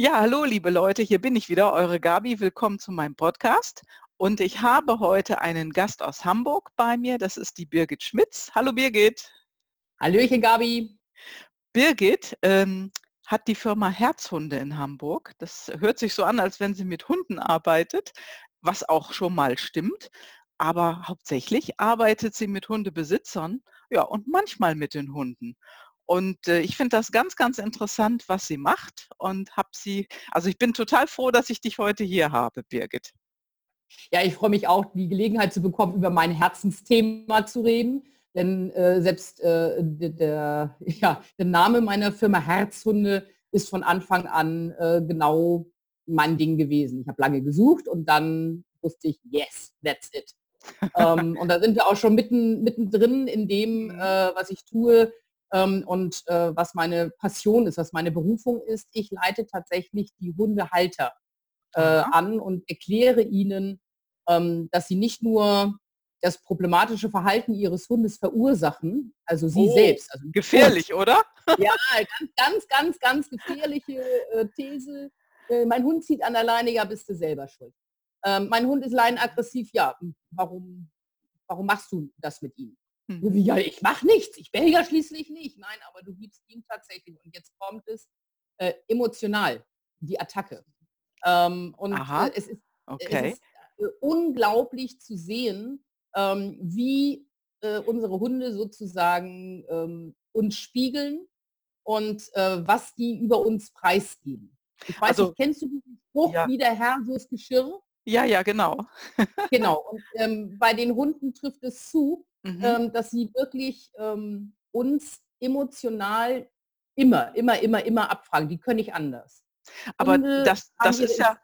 Ja, hallo liebe Leute, hier bin ich wieder, eure Gabi. Willkommen zu meinem Podcast. Und ich habe heute einen Gast aus Hamburg bei mir. Das ist die Birgit Schmitz. Hallo Birgit. Hallöchen Gabi. Birgit ähm, hat die Firma Herzhunde in Hamburg. Das hört sich so an, als wenn sie mit Hunden arbeitet, was auch schon mal stimmt. Aber hauptsächlich arbeitet sie mit Hundebesitzern, ja, und manchmal mit den Hunden. Und äh, ich finde das ganz, ganz interessant, was sie macht und habe sie, also ich bin total froh, dass ich dich heute hier habe, Birgit. Ja, ich freue mich auch, die Gelegenheit zu bekommen, über mein Herzensthema zu reden. Denn äh, selbst äh, der, ja, der Name meiner Firma Herzhunde ist von Anfang an äh, genau mein Ding gewesen. Ich habe lange gesucht und dann wusste ich, yes, that's it. ähm, und da sind wir auch schon mitten, mittendrin in dem, mhm. äh, was ich tue ähm, und äh, was meine Passion ist, was meine Berufung ist. Ich leite tatsächlich die Hundehalter äh, an und erkläre ihnen, ähm, dass sie nicht nur das problematische Verhalten ihres Hundes verursachen, also sie oh, selbst. Also gefährlich, Hund. oder? Ja, ganz, ganz, ganz, ganz gefährliche äh, These. Äh, mein Hund zieht an der Leine, ja, bist du selber schuld. Ähm, mein Hund ist leinenaggressiv, ja, warum, warum machst du das mit ihm? Mhm. Ja, ich mache nichts, ich bin ja schließlich nicht. Nein, aber du gibst ihm tatsächlich, und jetzt kommt es, äh, emotional, die Attacke. Ähm, und äh, es ist, okay. es ist äh, unglaublich zu sehen, ähm, wie äh, unsere Hunde sozusagen ähm, uns spiegeln und äh, was die über uns preisgeben. Ich weiß also, nicht, kennst du diesen Spruch, ja. wie der Herr, so das Geschirr? Ja, ja, genau. genau. Und ähm, bei den Hunden trifft es zu, Mhm. Ähm, dass sie wirklich ähm, uns emotional immer, immer, immer, immer abfragen. Die können nicht anders. Aber Hunde das, das ist ja,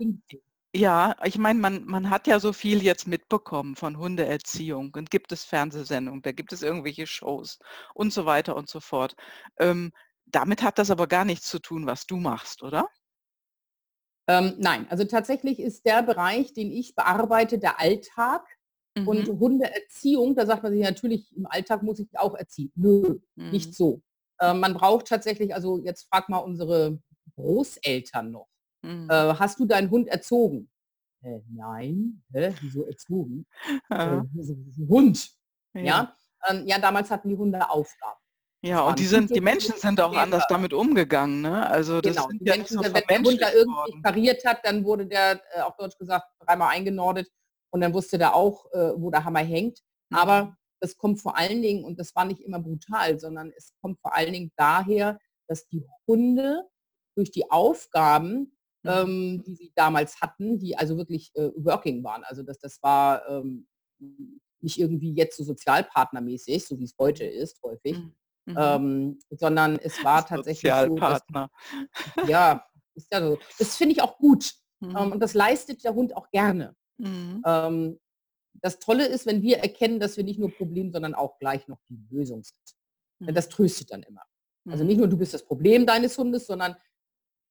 ja, ich meine, man, man hat ja so viel jetzt mitbekommen von Hundeerziehung und gibt es Fernsehsendungen, da gibt es irgendwelche Shows und so weiter und so fort. Ähm, damit hat das aber gar nichts zu tun, was du machst, oder? Ähm, nein, also tatsächlich ist der Bereich, den ich bearbeite, der Alltag. Mhm. Und Hundeerziehung, da sagt man sich natürlich, im Alltag muss ich auch erziehen. Nö, mhm. nicht so. Äh, man braucht tatsächlich, also jetzt frag mal unsere Großeltern noch. Mhm. Äh, hast du deinen Hund erzogen? Äh, nein. Hä? Wieso erzogen? Ja. Äh, Hund. Ja. Ja? Ähm, ja, damals hatten die Hunde Aufgaben. Ja, und die sind, die Menschen sind auch anders damit umgegangen, ne? Also das genau. sind ja Menschen, so wenn der Hund da irgendwie pariert hat, dann wurde der, äh, auf Deutsch gesagt, dreimal eingenordet und dann wusste der auch, äh, wo der Hammer hängt. Mhm. Aber das kommt vor allen Dingen, und das war nicht immer brutal, sondern es kommt vor allen Dingen daher, dass die Hunde durch die Aufgaben, mhm. ähm, die sie damals hatten, die also wirklich äh, working waren, also das, das war ähm, nicht irgendwie jetzt so sozialpartnermäßig, so wie es heute ist, häufig, mhm. Mhm. ähm, sondern es war tatsächlich so, dass, ja, ist ja so. Das finde ich auch gut. Mhm. Ähm, und das leistet der Hund auch gerne. Mhm. Ähm, das Tolle ist, wenn wir erkennen, dass wir nicht nur Problem, sondern auch gleich noch die Lösung sind. Mhm. Das tröstet dann immer. Also nicht nur du bist das Problem deines Hundes, sondern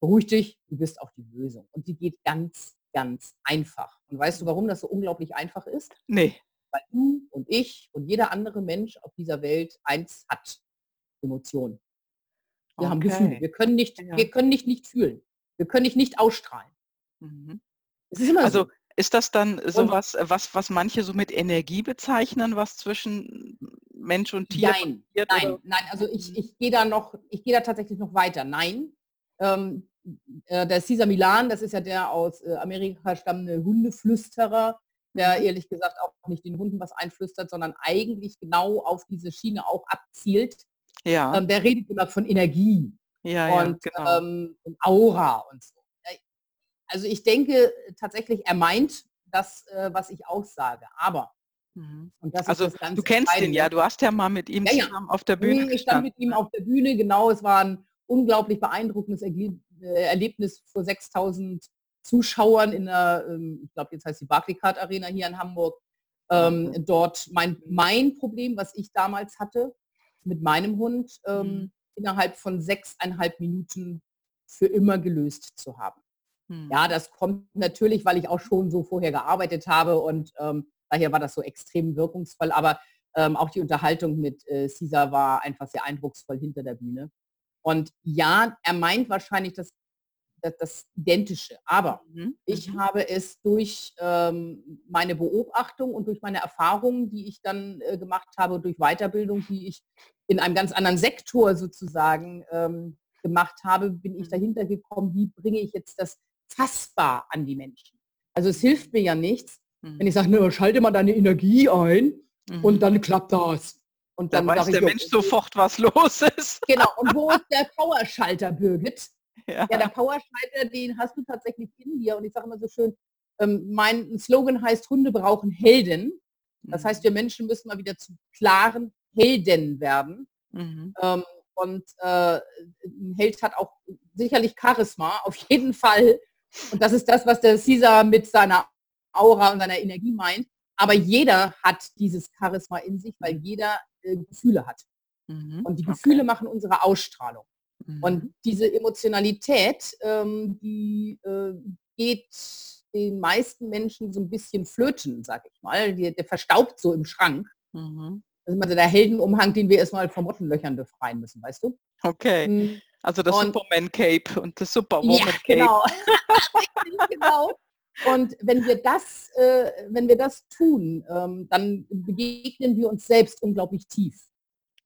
beruhig dich, du bist auch die Lösung. Und die geht ganz, ganz einfach. Und weißt du, warum das so unglaublich einfach ist? Nee. Weil du und ich und jeder andere Mensch auf dieser Welt eins hat. Emotionen. Wir okay. haben Gefühle. Wir können nicht, ja. wir können nicht nicht fühlen. Wir können nicht nicht ausstrahlen. Mhm. Ist also so. Ist das dann sowas, was, was manche so mit Energie bezeichnen, was zwischen Mensch und Tier Nein, passiert, nein, oder? nein. Also ich, mhm. ich gehe da noch, ich gehe da tatsächlich noch weiter. Nein. Ähm, äh, der Cesar Milan, das ist ja der aus äh, Amerika stammende Hundeflüsterer, der mhm. ehrlich gesagt auch nicht den Hunden was einflüstert, sondern eigentlich genau auf diese Schiene auch abzielt. Ja. Ähm, der redet immer von Energie ja, und, ja, genau. ähm, und Aura und so also ich denke tatsächlich, er meint das, äh, was ich aussage. Aber mhm. also du kennst ihn ja, du hast ja mal mit ihm ja, zusammen auf der Bühne. Ich stand mit ihm auf der Bühne, genau. Es war ein unglaublich beeindruckendes äh, Erlebnis vor 6000 Zuschauern in der, ähm, ich glaube jetzt heißt die Barclaycard Arena hier in Hamburg. Ähm. Dort mein, mein Problem, was ich damals hatte mit meinem Hund, ähm, mhm. innerhalb von sechseinhalb Minuten für immer gelöst zu haben. Hm. Ja, das kommt natürlich, weil ich auch schon so vorher gearbeitet habe und ähm, daher war das so extrem wirkungsvoll. Aber ähm, auch die Unterhaltung mit äh, Caesar war einfach sehr eindrucksvoll hinter der Bühne. Und ja, er meint wahrscheinlich, dass das, das Identische. Aber mhm. ich mhm. habe es durch ähm, meine Beobachtung und durch meine Erfahrungen, die ich dann äh, gemacht habe, durch Weiterbildung, die ich in einem ganz anderen Sektor sozusagen ähm, gemacht habe, bin ich mhm. dahinter gekommen, wie bringe ich jetzt das fassbar an die Menschen. Also es hilft mir ja nichts, mhm. wenn ich sage, ne, schalte mal deine Energie ein mhm. und dann klappt das. Und dann da weiß der ich, Mensch okay, sofort, was los ist. Genau, und wo ist der Powerschalter, Birgit? Ja. ja, der Powerschalter, den hast du tatsächlich in dir. Und ich sage immer so schön, ähm, mein Slogan heißt, Hunde brauchen Helden. Das heißt, mhm. wir Menschen müssen mal wieder zu klaren Helden werden. Mhm. Ähm, und äh, ein Held hat auch sicherlich Charisma, auf jeden Fall. Und das ist das, was der Caesar mit seiner Aura und seiner Energie meint. Aber jeder hat dieses Charisma in sich, weil jeder äh, Gefühle hat. Mhm. Und die Gefühle okay. machen unsere Ausstrahlung. Mhm. Und diese Emotionalität, ähm, die äh, geht den meisten Menschen so ein bisschen flöten, sag ich mal. Die, der verstaubt so im Schrank. Mhm. Das ist immer der Heldenumhang, den wir erstmal von Mottenlöchern befreien müssen, weißt du? Okay. Mhm. Also das Superman Cape und das Superwoman ja, Cape. Genau. genau. Und wenn wir das, äh, wenn wir das tun, ähm, dann begegnen wir uns selbst unglaublich tief.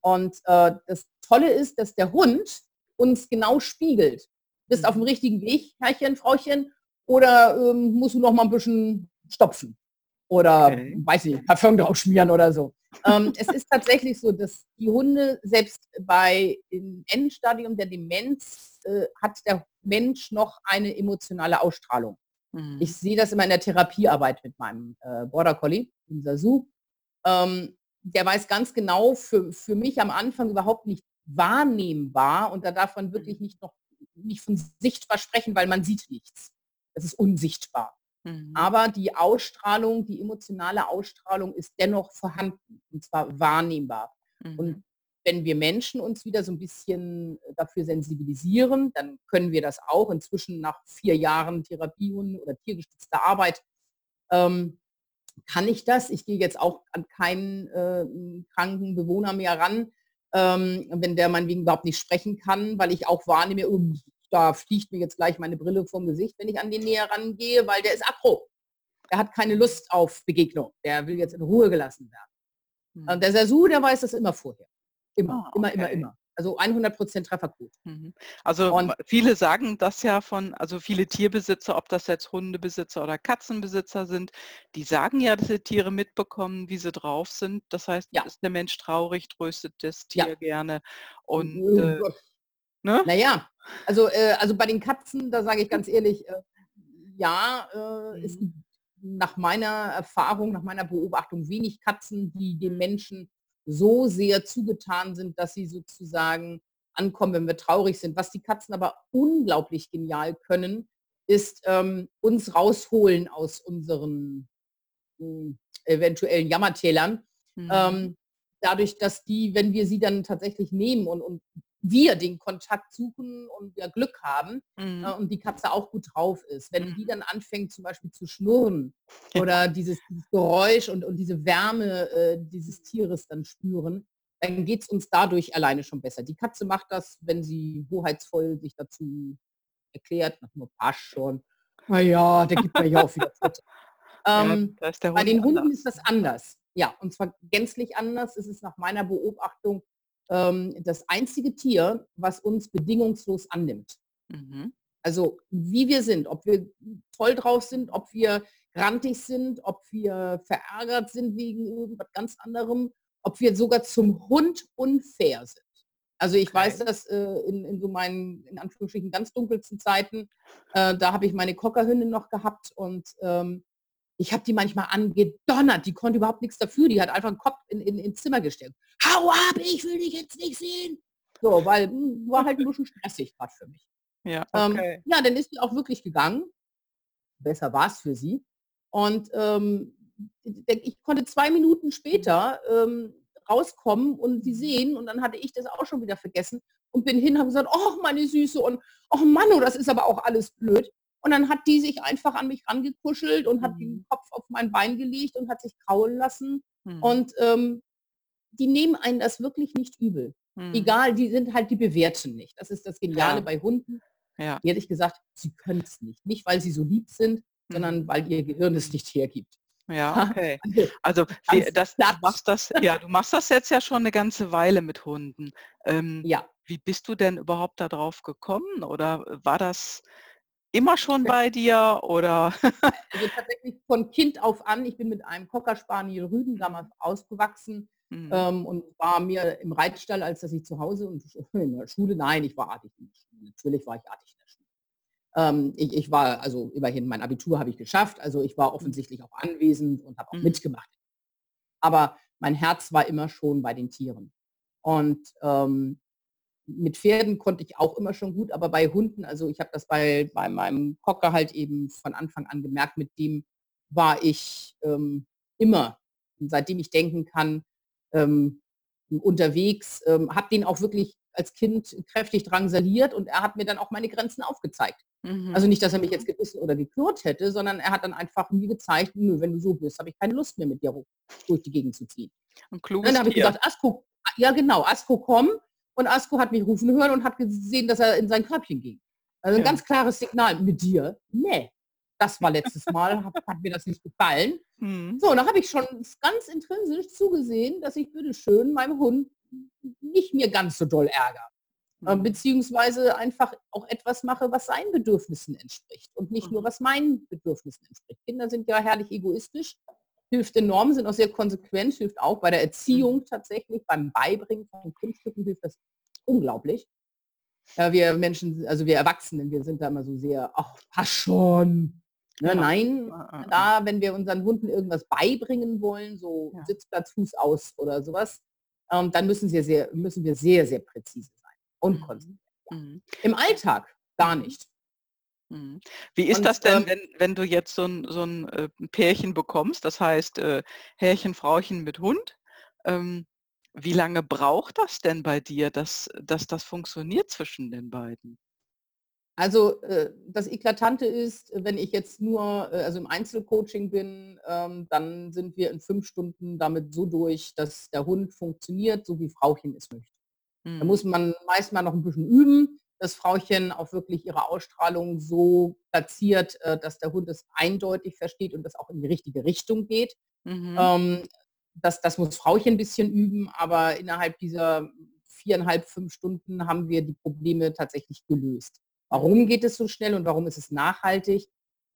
Und äh, das Tolle ist, dass der Hund uns genau spiegelt. Bist auf dem mhm. richtigen Weg, Herrchen, Frauchen, oder ähm, musst du noch mal ein bisschen stopfen? Oder, okay. weiß ich, Parfum drauf schmieren oder so. Ähm, es ist tatsächlich so, dass die Hunde selbst bei im Endstadium der Demenz äh, hat der Mensch noch eine emotionale Ausstrahlung. Mhm. Ich sehe das immer in der Therapiearbeit mit meinem äh, Border Collie, unser Su. Ähm, der weiß ganz genau, für, für mich am Anfang überhaupt nicht wahrnehmbar und da darf man wirklich mhm. nicht noch nicht von sichtbar sprechen, weil man sieht nichts. Es ist unsichtbar. Mhm. Aber die Ausstrahlung, die emotionale Ausstrahlung ist dennoch vorhanden und zwar wahrnehmbar. Mhm. Und wenn wir Menschen uns wieder so ein bisschen dafür sensibilisieren, dann können wir das auch inzwischen nach vier Jahren Therapiehunden oder tiergestützter Arbeit. Ähm, kann ich das? Ich gehe jetzt auch an keinen äh, kranken Bewohner mehr ran, ähm, wenn der meinetwegen überhaupt nicht sprechen kann, weil ich auch wahrnehme, oh, da fliegt mir jetzt gleich meine Brille vom Gesicht, wenn ich an den näher rangehe, weil der ist aggro. Der hat keine Lust auf Begegnung. Der will jetzt in Ruhe gelassen werden. Hm. Und der Sasu, der weiß das immer vorher. Immer, oh, immer, immer, immer. Also 100% Trefferquote. Mhm. Also und viele sagen das ja von, also viele Tierbesitzer, ob das jetzt Hundebesitzer oder Katzenbesitzer sind, die sagen ja, dass sie Tiere mitbekommen, wie sie drauf sind. Das heißt, ja. ist der Mensch traurig, tröstet das Tier ja. gerne. Und äh, ne? Naja, also, äh, also bei den Katzen, da sage ich ganz ehrlich, äh, ja, äh, es gibt nach meiner Erfahrung, nach meiner Beobachtung wenig Katzen, die dem Menschen so sehr zugetan sind, dass sie sozusagen ankommen, wenn wir traurig sind. Was die Katzen aber unglaublich genial können, ist ähm, uns rausholen aus unseren äh, eventuellen Jammertälern. Mhm. Ähm, dadurch, dass die, wenn wir sie dann tatsächlich nehmen und, und wir den Kontakt suchen und wir Glück haben mhm. äh, und die Katze auch gut drauf ist. Wenn mhm. die dann anfängt zum Beispiel zu schnurren oder dieses, dieses, Geräusch und, und diese Wärme äh, dieses Tieres dann spüren, dann geht es uns dadurch alleine schon besser. Die Katze macht das, wenn sie hoheitsvoll sich dazu erklärt, nach nur Pasch schon. Naja, der gibt mir ja auch wieder Futter. Ähm, ja, bei den Hunden ist das anders. Ja, und zwar gänzlich anders ist es nach meiner Beobachtung ähm, das einzige Tier, was uns bedingungslos annimmt. Mhm. Also wie wir sind, ob wir toll drauf sind, ob wir grantig sind, ob wir verärgert sind wegen irgendwas ganz anderem, ob wir sogar zum Hund unfair sind. Also ich okay. weiß das äh, in, in, so meinen, in Anführungsstrichen, ganz dunkelsten Zeiten, äh, da habe ich meine Cockerhündin noch gehabt und ähm, ich habe die manchmal angedonnert, die konnte überhaupt nichts dafür, die hat einfach den Kopf in, in, ins Zimmer gestellt. Hau ab, ich will dich jetzt nicht sehen. So, weil mh, hm, war halt ein bisschen stressig gerade für mich. Ja, ähm, okay. ähm, ja, dann ist sie auch wirklich gegangen. Besser war es für sie. Und ähm, ich konnte zwei Minuten später ähm, rauskommen und sie sehen und dann hatte ich das auch schon wieder vergessen und bin hin, habe gesagt, oh meine Süße und oh Mann, oh, das ist aber auch alles blöd. Und dann hat die sich einfach an mich rangekuschelt und hat den mhm. Kopf auf mein Bein gelegt und hat sich kraulen lassen. Mhm. Und ähm, die nehmen einen das wirklich nicht übel. Mhm. Egal, die sind halt, die bewerten nicht. Das ist das Geniale ja. bei Hunden. Ja. Ehrlich gesagt, sie können es nicht. Nicht, weil sie so lieb sind, Mhm. sondern weil ihr Gehirn es nicht hergibt. Ja, okay. Also, Also, wie das du machst das ja, du machst das jetzt ja schon 'ne ganze Weile mit Hunden. Ähm, Ja. wie bist du denn überhaupt da drauf gekommen oder, war das immer schon bei dir oder Also, tatsächlich von Kind auf an. Ich bin mit einem Cocker Spaniel Rüden damals ausgewachsen, Mhm. ähm, und war mir im Reitstall, als dass ich zu Hause und in der Schule nein, ich war artig in der Schule. Natürlich war ich artig in der Schule. Ähm, ich ich war also immerhin mein Abitur habe ich geschafft, also ich war Mhm. offensichtlich auch anwesend und habe auch Mhm. mitgemacht. Aber mein Herz war immer schon bei den Tieren. Und, ähm, mit Pferden konnte ich auch immer schon gut, aber bei Hunden also, ich habe das bei bei meinem Cocker halt eben von Anfang an gemerkt, mit dem war ich, ähm, immer, seitdem ich denken kann, ähm, unterwegs, ähm, habe den auch wirklich als Kind kräftig drangsaliert und er hat mir dann auch meine Grenzen aufgezeigt. Mhm. Also nicht, dass er mich jetzt gebissen oder geknurrt hätte, sondern er hat dann einfach mir gezeigt: „Nö, wenn du so bist, habe ich keine Lust mehr mit dir durch die Gegend zu ziehen.“ 'N Und kluges dann habe ich gesagt: „Asko“ ja genau: „Asko, komm.“ Und Asko hat mich rufen hören und hat gesehen, dass er in sein Körbchen ging. Also 'n Ja. ganz klares Signal: „Mit dir? Ne. Das war letztes Mal, hat hat mir das nicht gefallen.“ Mhm. So, und da habe ich schon ganz intrinsisch zugesehen, dass ich bitte schön meinem Hund nicht mir ganz so doll ärgere. Ähm, Mhm. beziehungsweise einfach auch etwas mache, was seinen Bedürfnissen entspricht und nicht nur, Mhm. was meinen Bedürfnissen entspricht. Kinder sind ja herrlich egoistisch, hilft enorm, sind auch sehr konsequent, hilft auch bei der Mhm. Erziehung tatsächlich, beim Beibringen von Kunststücken hilft das unglaublich. Ja, wir Menschen also wir Erwachsenen, wir sind da immer so sehr: „Ach, pass schon.“ Ne, Ja. nein, Äh, äh, äh. da wenn wir unseren Hunden irgendwas beibringen wollen, so Ja. Sitzplatz, Fuß aus oder so was, ähm, dann müssen wir sehr müssen wir sehr, sehr präzise sein und Mhm. konsequent. Mhm. Im Alltag gar Mhm. nicht. Mhm. Wie ist Und, das denn, ähm wenn wenn du jetzt so 'n so 'n, äh, Pärchen bekommst, das heißt, äh, Herrchen, Frauchen mit Hund? Ähm, wie lange braucht das denn bei dir, dass dass das funktioniert zwischen den beiden? Also, äh, das Eklatante ist, wenn ich jetzt nur, äh, also im Einzelcoaching bin, ähm, dann sind wir in 5 Stunden damit so durch, dass der Hund funktioniert, so wie Frauchen es möchte. Da Mhm. muss man meist mal noch 'n bisschen üben, dass Frauchen auch wirklich ihre Ausstrahlung so platziert, äh, dass der Hund es eindeutig versteht und das auch in die richtige Richtung geht. Mhm. Ähm, das das muss Frauchen 'n bisschen üben, aber innerhalb dieser 4,5, 5 Stunden haben wir die Probleme tatsächlich gelöst. Warum geht es so schnell und warum ist es nachhaltig?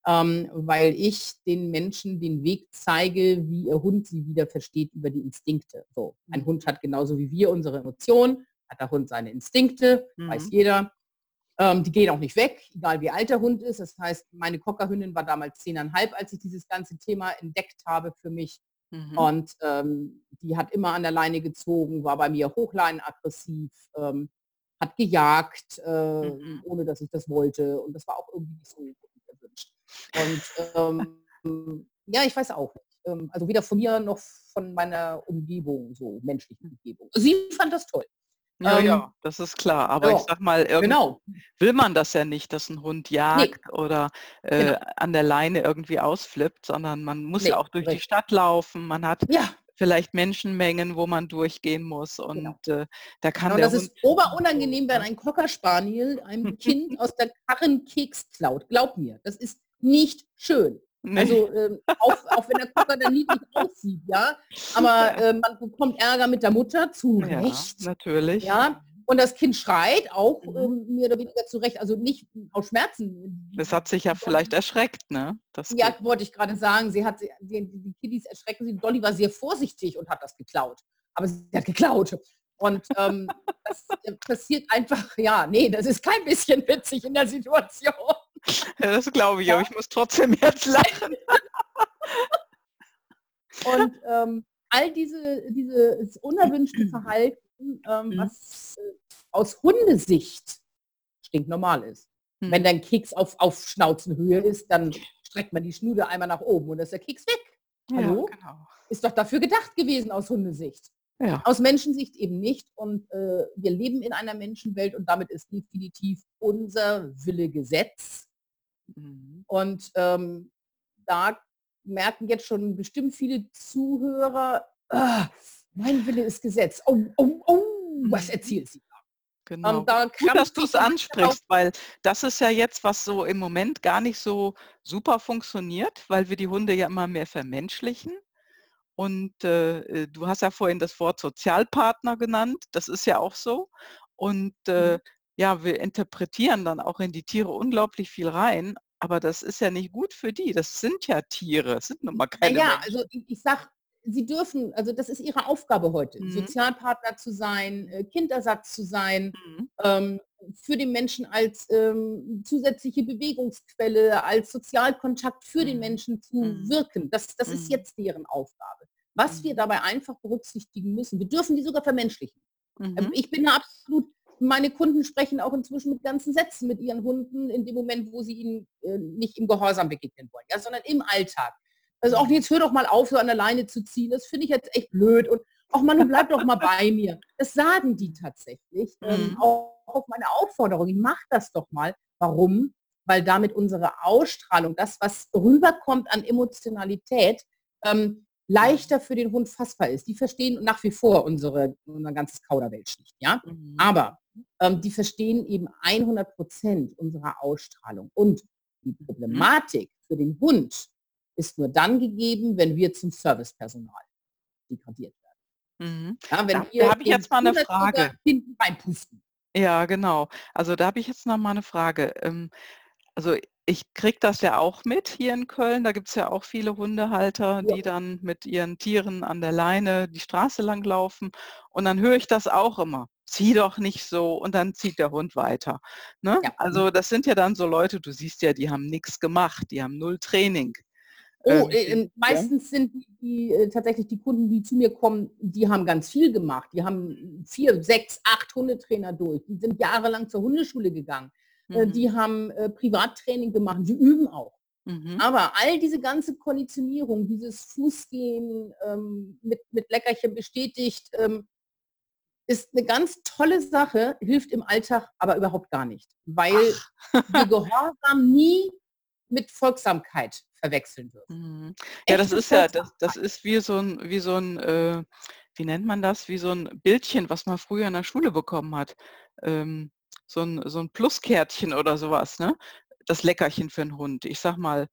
Ähm, weil ich den Menschen den Weg zeige, wie ihr Hund sie wieder versteht über die Instinkte. So, ein Hund hat genauso wie wir unsere Emotionen, hat der Hund seine Instinkte, weiß Mhm. jeder. Ähm, die gehen auch nicht weg, egal wie alt der Hund ist. Das heißt, meine Cockerhündin war damals 10,5, als ich dieses ganze Thema entdeckt habe für mich. Mhm. Und, ähm, die hat immer an der Leine gezogen, war bei mir hochleinenaggressiv, ähm, hat gejagt, äh, Mhm. ohne dass ich das wollte. Und das war auch irgendwie nicht so erwünscht. Und, ähm, ja, ich weiß auch nicht. Ähm, also weder von mir noch von meiner Umgebung, so menschlichen Umgebung. Sie fand das toll. Ja, Ähm, ja, das ist klar. Aber ich ja, sage mal, irgendwie genau. will man das ja nicht, dass 'n Hund jagt oder, äh, Genau. an der Leine irgendwie ausflippt, sondern man muss ja Ne, auch durch die richtig. Stadt laufen. Man hat Ja. vielleicht Menschenmengen, wo man durchgehen muss Genau. und, äh, da kann Ja, und der das Hund ist oberunangenehm, wenn ein Cocker Spaniel einem Kind aus der Karre 'n Keks klaut. Glaub mir, das ist nicht schön. Ne. Also, ähm, auch auch wenn der Cocker dann niedlich aussieht, ja, aber, ähm, man bekommt Ärger mit der Mutter, zu Ja, Recht, natürlich. ja. Und das Kind schreit auch, Mhm. ähm, mehr oder weniger zu Recht, also nicht aus Schmerzen. Es hat sich ja vielleicht erschreckt, ne, das Ja, Kind? wollte ich grade sagen. Sie hat sie die die Kiddies erschrecken sich. Dolly war sehr vorsichtig und hat das geklaut. Aber sie hat geklaut. Und, ähm, das, äh, passiert einfach ja, ne, das ist kein bisschen witzig in der Situation. Ja, das glaube ich, aber Ja. ich muss trotzdem jetzt lachen. Und, ähm, all diese dieses unerwünschte Verhalten, ähm, Mhm. was, äh, aus Hundesicht stinknormal ist. Wenn Mhm. dein Keks auf auf Schnauzenhöhe ist, dann streckt man die Schnude einmal nach oben und ist der Keks weg. Ja, Hallo? genau. Ist doch dafür gedacht gewesen aus Hundesicht. Ja. Aus Menschensicht eben nicht und, äh, wir leben in einer Menschenwelt und damit ist definitiv unser Wille Gesetz. Mhm. Und, ähm, da merken jetzt schon bestimmt viele Zuhörer: „Ah, mein Wille ist Gesetz. Oh, oh, oh, was Mhm. erzählt sie da?“ Genau. da Gut, dass du es ansprichst, weil das ist ja jetzt, was so im Moment gar nicht so super funktioniert, weil wir die Hunde ja immer mehr vermenschlichen. Und äh, äh du hast ja vorhin das Wort Sozialpartner genannt. Das ist ja auch so. Und äh, mhm. Ja, wir interpretieren dann auch in die Tiere unglaublich viel rein. Aber das ist ja nicht gut für die. Das sind ja Tiere, es sind nun mal keine Ja, also ich, ich sag, sie dürfen, also das ist ihre Aufgabe heute, mhm. Sozialpartner zu sein, äh, Kindersatz zu sein, mhm. ähm, für den Menschen als ähm, zusätzliche Bewegungsquelle, als Sozialkontakt für mhm. den Menschen zu mhm. wirken. Das, das ist mhm. jetzt deren Aufgabe. Was wir mhm. dabei einfach berücksichtigen müssen, wir dürfen die sogar vermenschlichen. Ähm, ich bin absolut, meine Kunden sprechen auch inzwischen mit ganzen Sätzen mit ihren Hunden in dem Moment, wo sie ihnen äh, nicht im Gehorsam begegnen wollen, ja, sondern im Alltag. Also auch jetzt hör doch mal auf, so an der Leine zu ziehen. Das finde ich jetzt echt blöd. Und auch Manu, bleib doch mal bei mir. Das sagen die tatsächlich. Ähm, mhm. auch auf meine Aufforderung, ich mach das doch mal. Warum? Weil damit unsere Ausstrahlung, das, was rüberkommt an Emotionalität, ähm, leichter für den Hund fassbar ist. Die verstehen nach wie vor unsere, unser ganzes Kauderwelsch nicht. Ja? Mhm. Aber ähm, die verstehen eben 100 Prozent unserer Ausstrahlung. Und die mhm. Problematik für den Hund ist nur dann gegeben, wenn wir zum Servicepersonal degradiert werden. Mhm. Ja, wenn da, da habe ich jetzt mal eine Frage. Hinten reinpusten. Ja, genau. Also da habe ich jetzt noch mal eine Frage. Ähm, also ich kriege das ja auch mit hier in Köln. Da gibt es ja auch viele Hundehalter, ja. die dann mit ihren Tieren an der Leine die Straße lang laufen. Und dann höre ich das auch immer. Zieh doch nicht so und dann zieht der Hund weiter. Ne? Ja. Also das sind ja dann so Leute, du siehst ja, die haben nichts gemacht, die haben null Training. Oh, ähm, äh, ähm, meistens ja. sind die, die äh, tatsächlich die Kunden, die zu mir kommen, die haben ganz viel gemacht. Die haben vier, sechs, acht Hundetrainer durch. Die sind jahrelang zur Hundeschule gegangen. Äh, mhm. Die haben äh, Privattraining gemacht. Die üben auch. Mhm. Aber all diese ganze Konditionierung, dieses Fußgehen ähm, mit, mit Leckerchen bestätigt, ähm, ist eine ganz tolle Sache, hilft im Alltag aber überhaupt gar nicht, weil die Gehorsam nie mit Folgsamkeit verwechseln dürfen. Mhm. Ja, das ist ja, das, das ist wie so ein, wie so ein, äh, wie nennt man das, wie so ein Bildchen, was man früher in der Schule bekommen hat. Ähm, so ein, so ein Pluskärtchen oder sowas, ne? Das Leckerchen für einen Hund. Ich sag mal.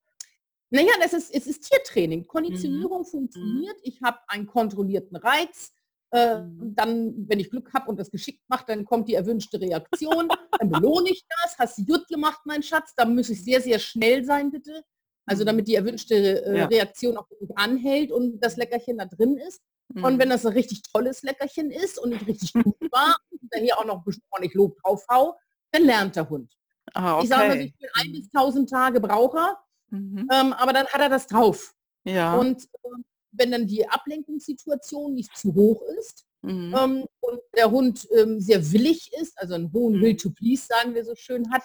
Naja, das ist, es ist Tiertraining. Mhm. Konditionierung mhm. funktioniert. Ich habe einen kontrollierten Reiz. Äh, mhm. dann, wenn ich Glück habe und das geschickt mache, dann kommt die erwünschte Reaktion. dann belohne ich das. Hast du gut gemacht, mein Schatz. Da muss ich sehr, sehr schnell sein, bitte. Also damit die erwünschte äh, ja. Reaktion auch wirklich anhält und das Leckerchen da drin ist. Mhm. Und wenn das ein richtig tolles Leckerchen ist und richtig gut war, und hier auch noch ordentlich Lob drauf hau, dann lernt der Hund. Ah, okay. Ich sage mal, ich bin ein bis tausend Tage Braucher, mhm. ähm, aber dann hat er das drauf. Ja. Und äh, wenn dann die Ablenkungssituation nicht zu hoch ist mhm. ähm, und der Hund ähm, sehr willig ist, also einen hohen mhm. Will to Please, sagen wir so schön, hat,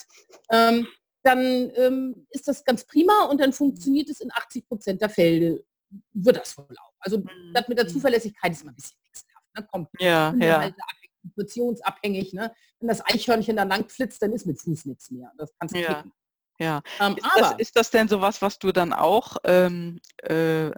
ähm, dann ähm, ist das ganz prima und dann funktioniert es in 80 Prozent der Fälle, wird das wohl auch. Also mhm. das mit der Zuverlässigkeit ist immer ein bisschen wechselhaft. Ne? Kommt ja, ja. Halt situationsabhängig. Ne? Wenn das Eichhörnchen dann lang flitzt, dann ist mit Fuß nichts mehr. Das kannst du ja. Ja. Ähm, ist, das, ist, das, denn sowas, was du dann auch ähm, äh,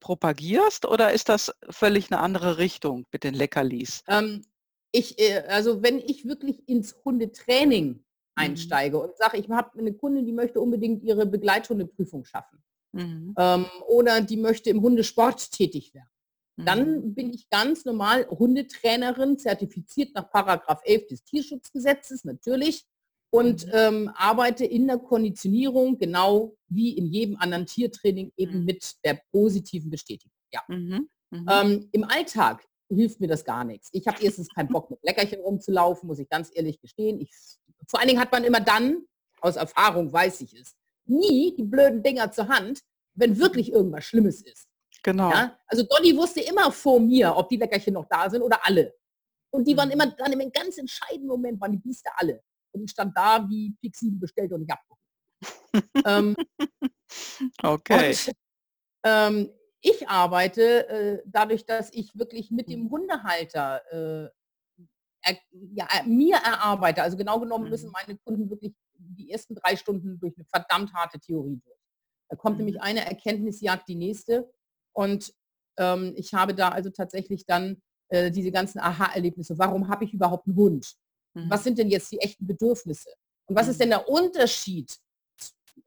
propagierst oder ist das völlig eine andere Richtung mit den Leckerlis? Ähm, ich, äh, also wenn ich wirklich ins Hundetraining Mhm. einsteige und sage, ich habe eine Kundin, die möchte unbedingt ihre Begleithundeprüfung schaffen. Mhm. Ähm, oder die möchte im Hundesport tätig werden. Mhm. Dann bin ich ganz normal Hundetrainerin, zertifiziert nach Paragraph 11 des Tierschutzgesetzes natürlich und ähm, arbeite in der Konditionierung genau wie in jedem anderen Tiertraining eben mhm. mit der positiven Bestätigung. Ja. Mhm. Ähm, Im Alltag hilft mir das gar nichts. Ich habe erstens keinen Bock mit Leckerchen rumzulaufen, muss ich ganz ehrlich gestehen. Ich vor allen Dingen hat man immer dann, aus Erfahrung weiß ich es, nie die blöden Dinger zur Hand, wenn wirklich irgendwas Schlimmes ist. Genau. Ja? Also Dolly wusste immer vor mir, ob die Leckerchen noch da sind oder alle. Und die waren mhm. immer dann im ganz entscheidenden Moment, waren die Biester alle. Und ich stand da wie Pixie bestellt und ich hab. ähm, okay. Und, ähm, ich arbeite äh, dadurch, dass ich wirklich mit dem mhm. Hundehalter äh, er, ja, mir erarbeite. Also genau genommen müssen mhm. meine Kunden wirklich die ersten drei Stunden durch eine verdammt harte Theorie durch. Da kommt mhm. nämlich eine Erkenntnisjagd die nächste. Und ähm, ich habe da also tatsächlich dann äh, diese ganzen Aha-Erlebnisse. Warum habe ich überhaupt einen Hund? Mhm. Was sind denn jetzt die echten Bedürfnisse? Und was ist denn der Unterschied?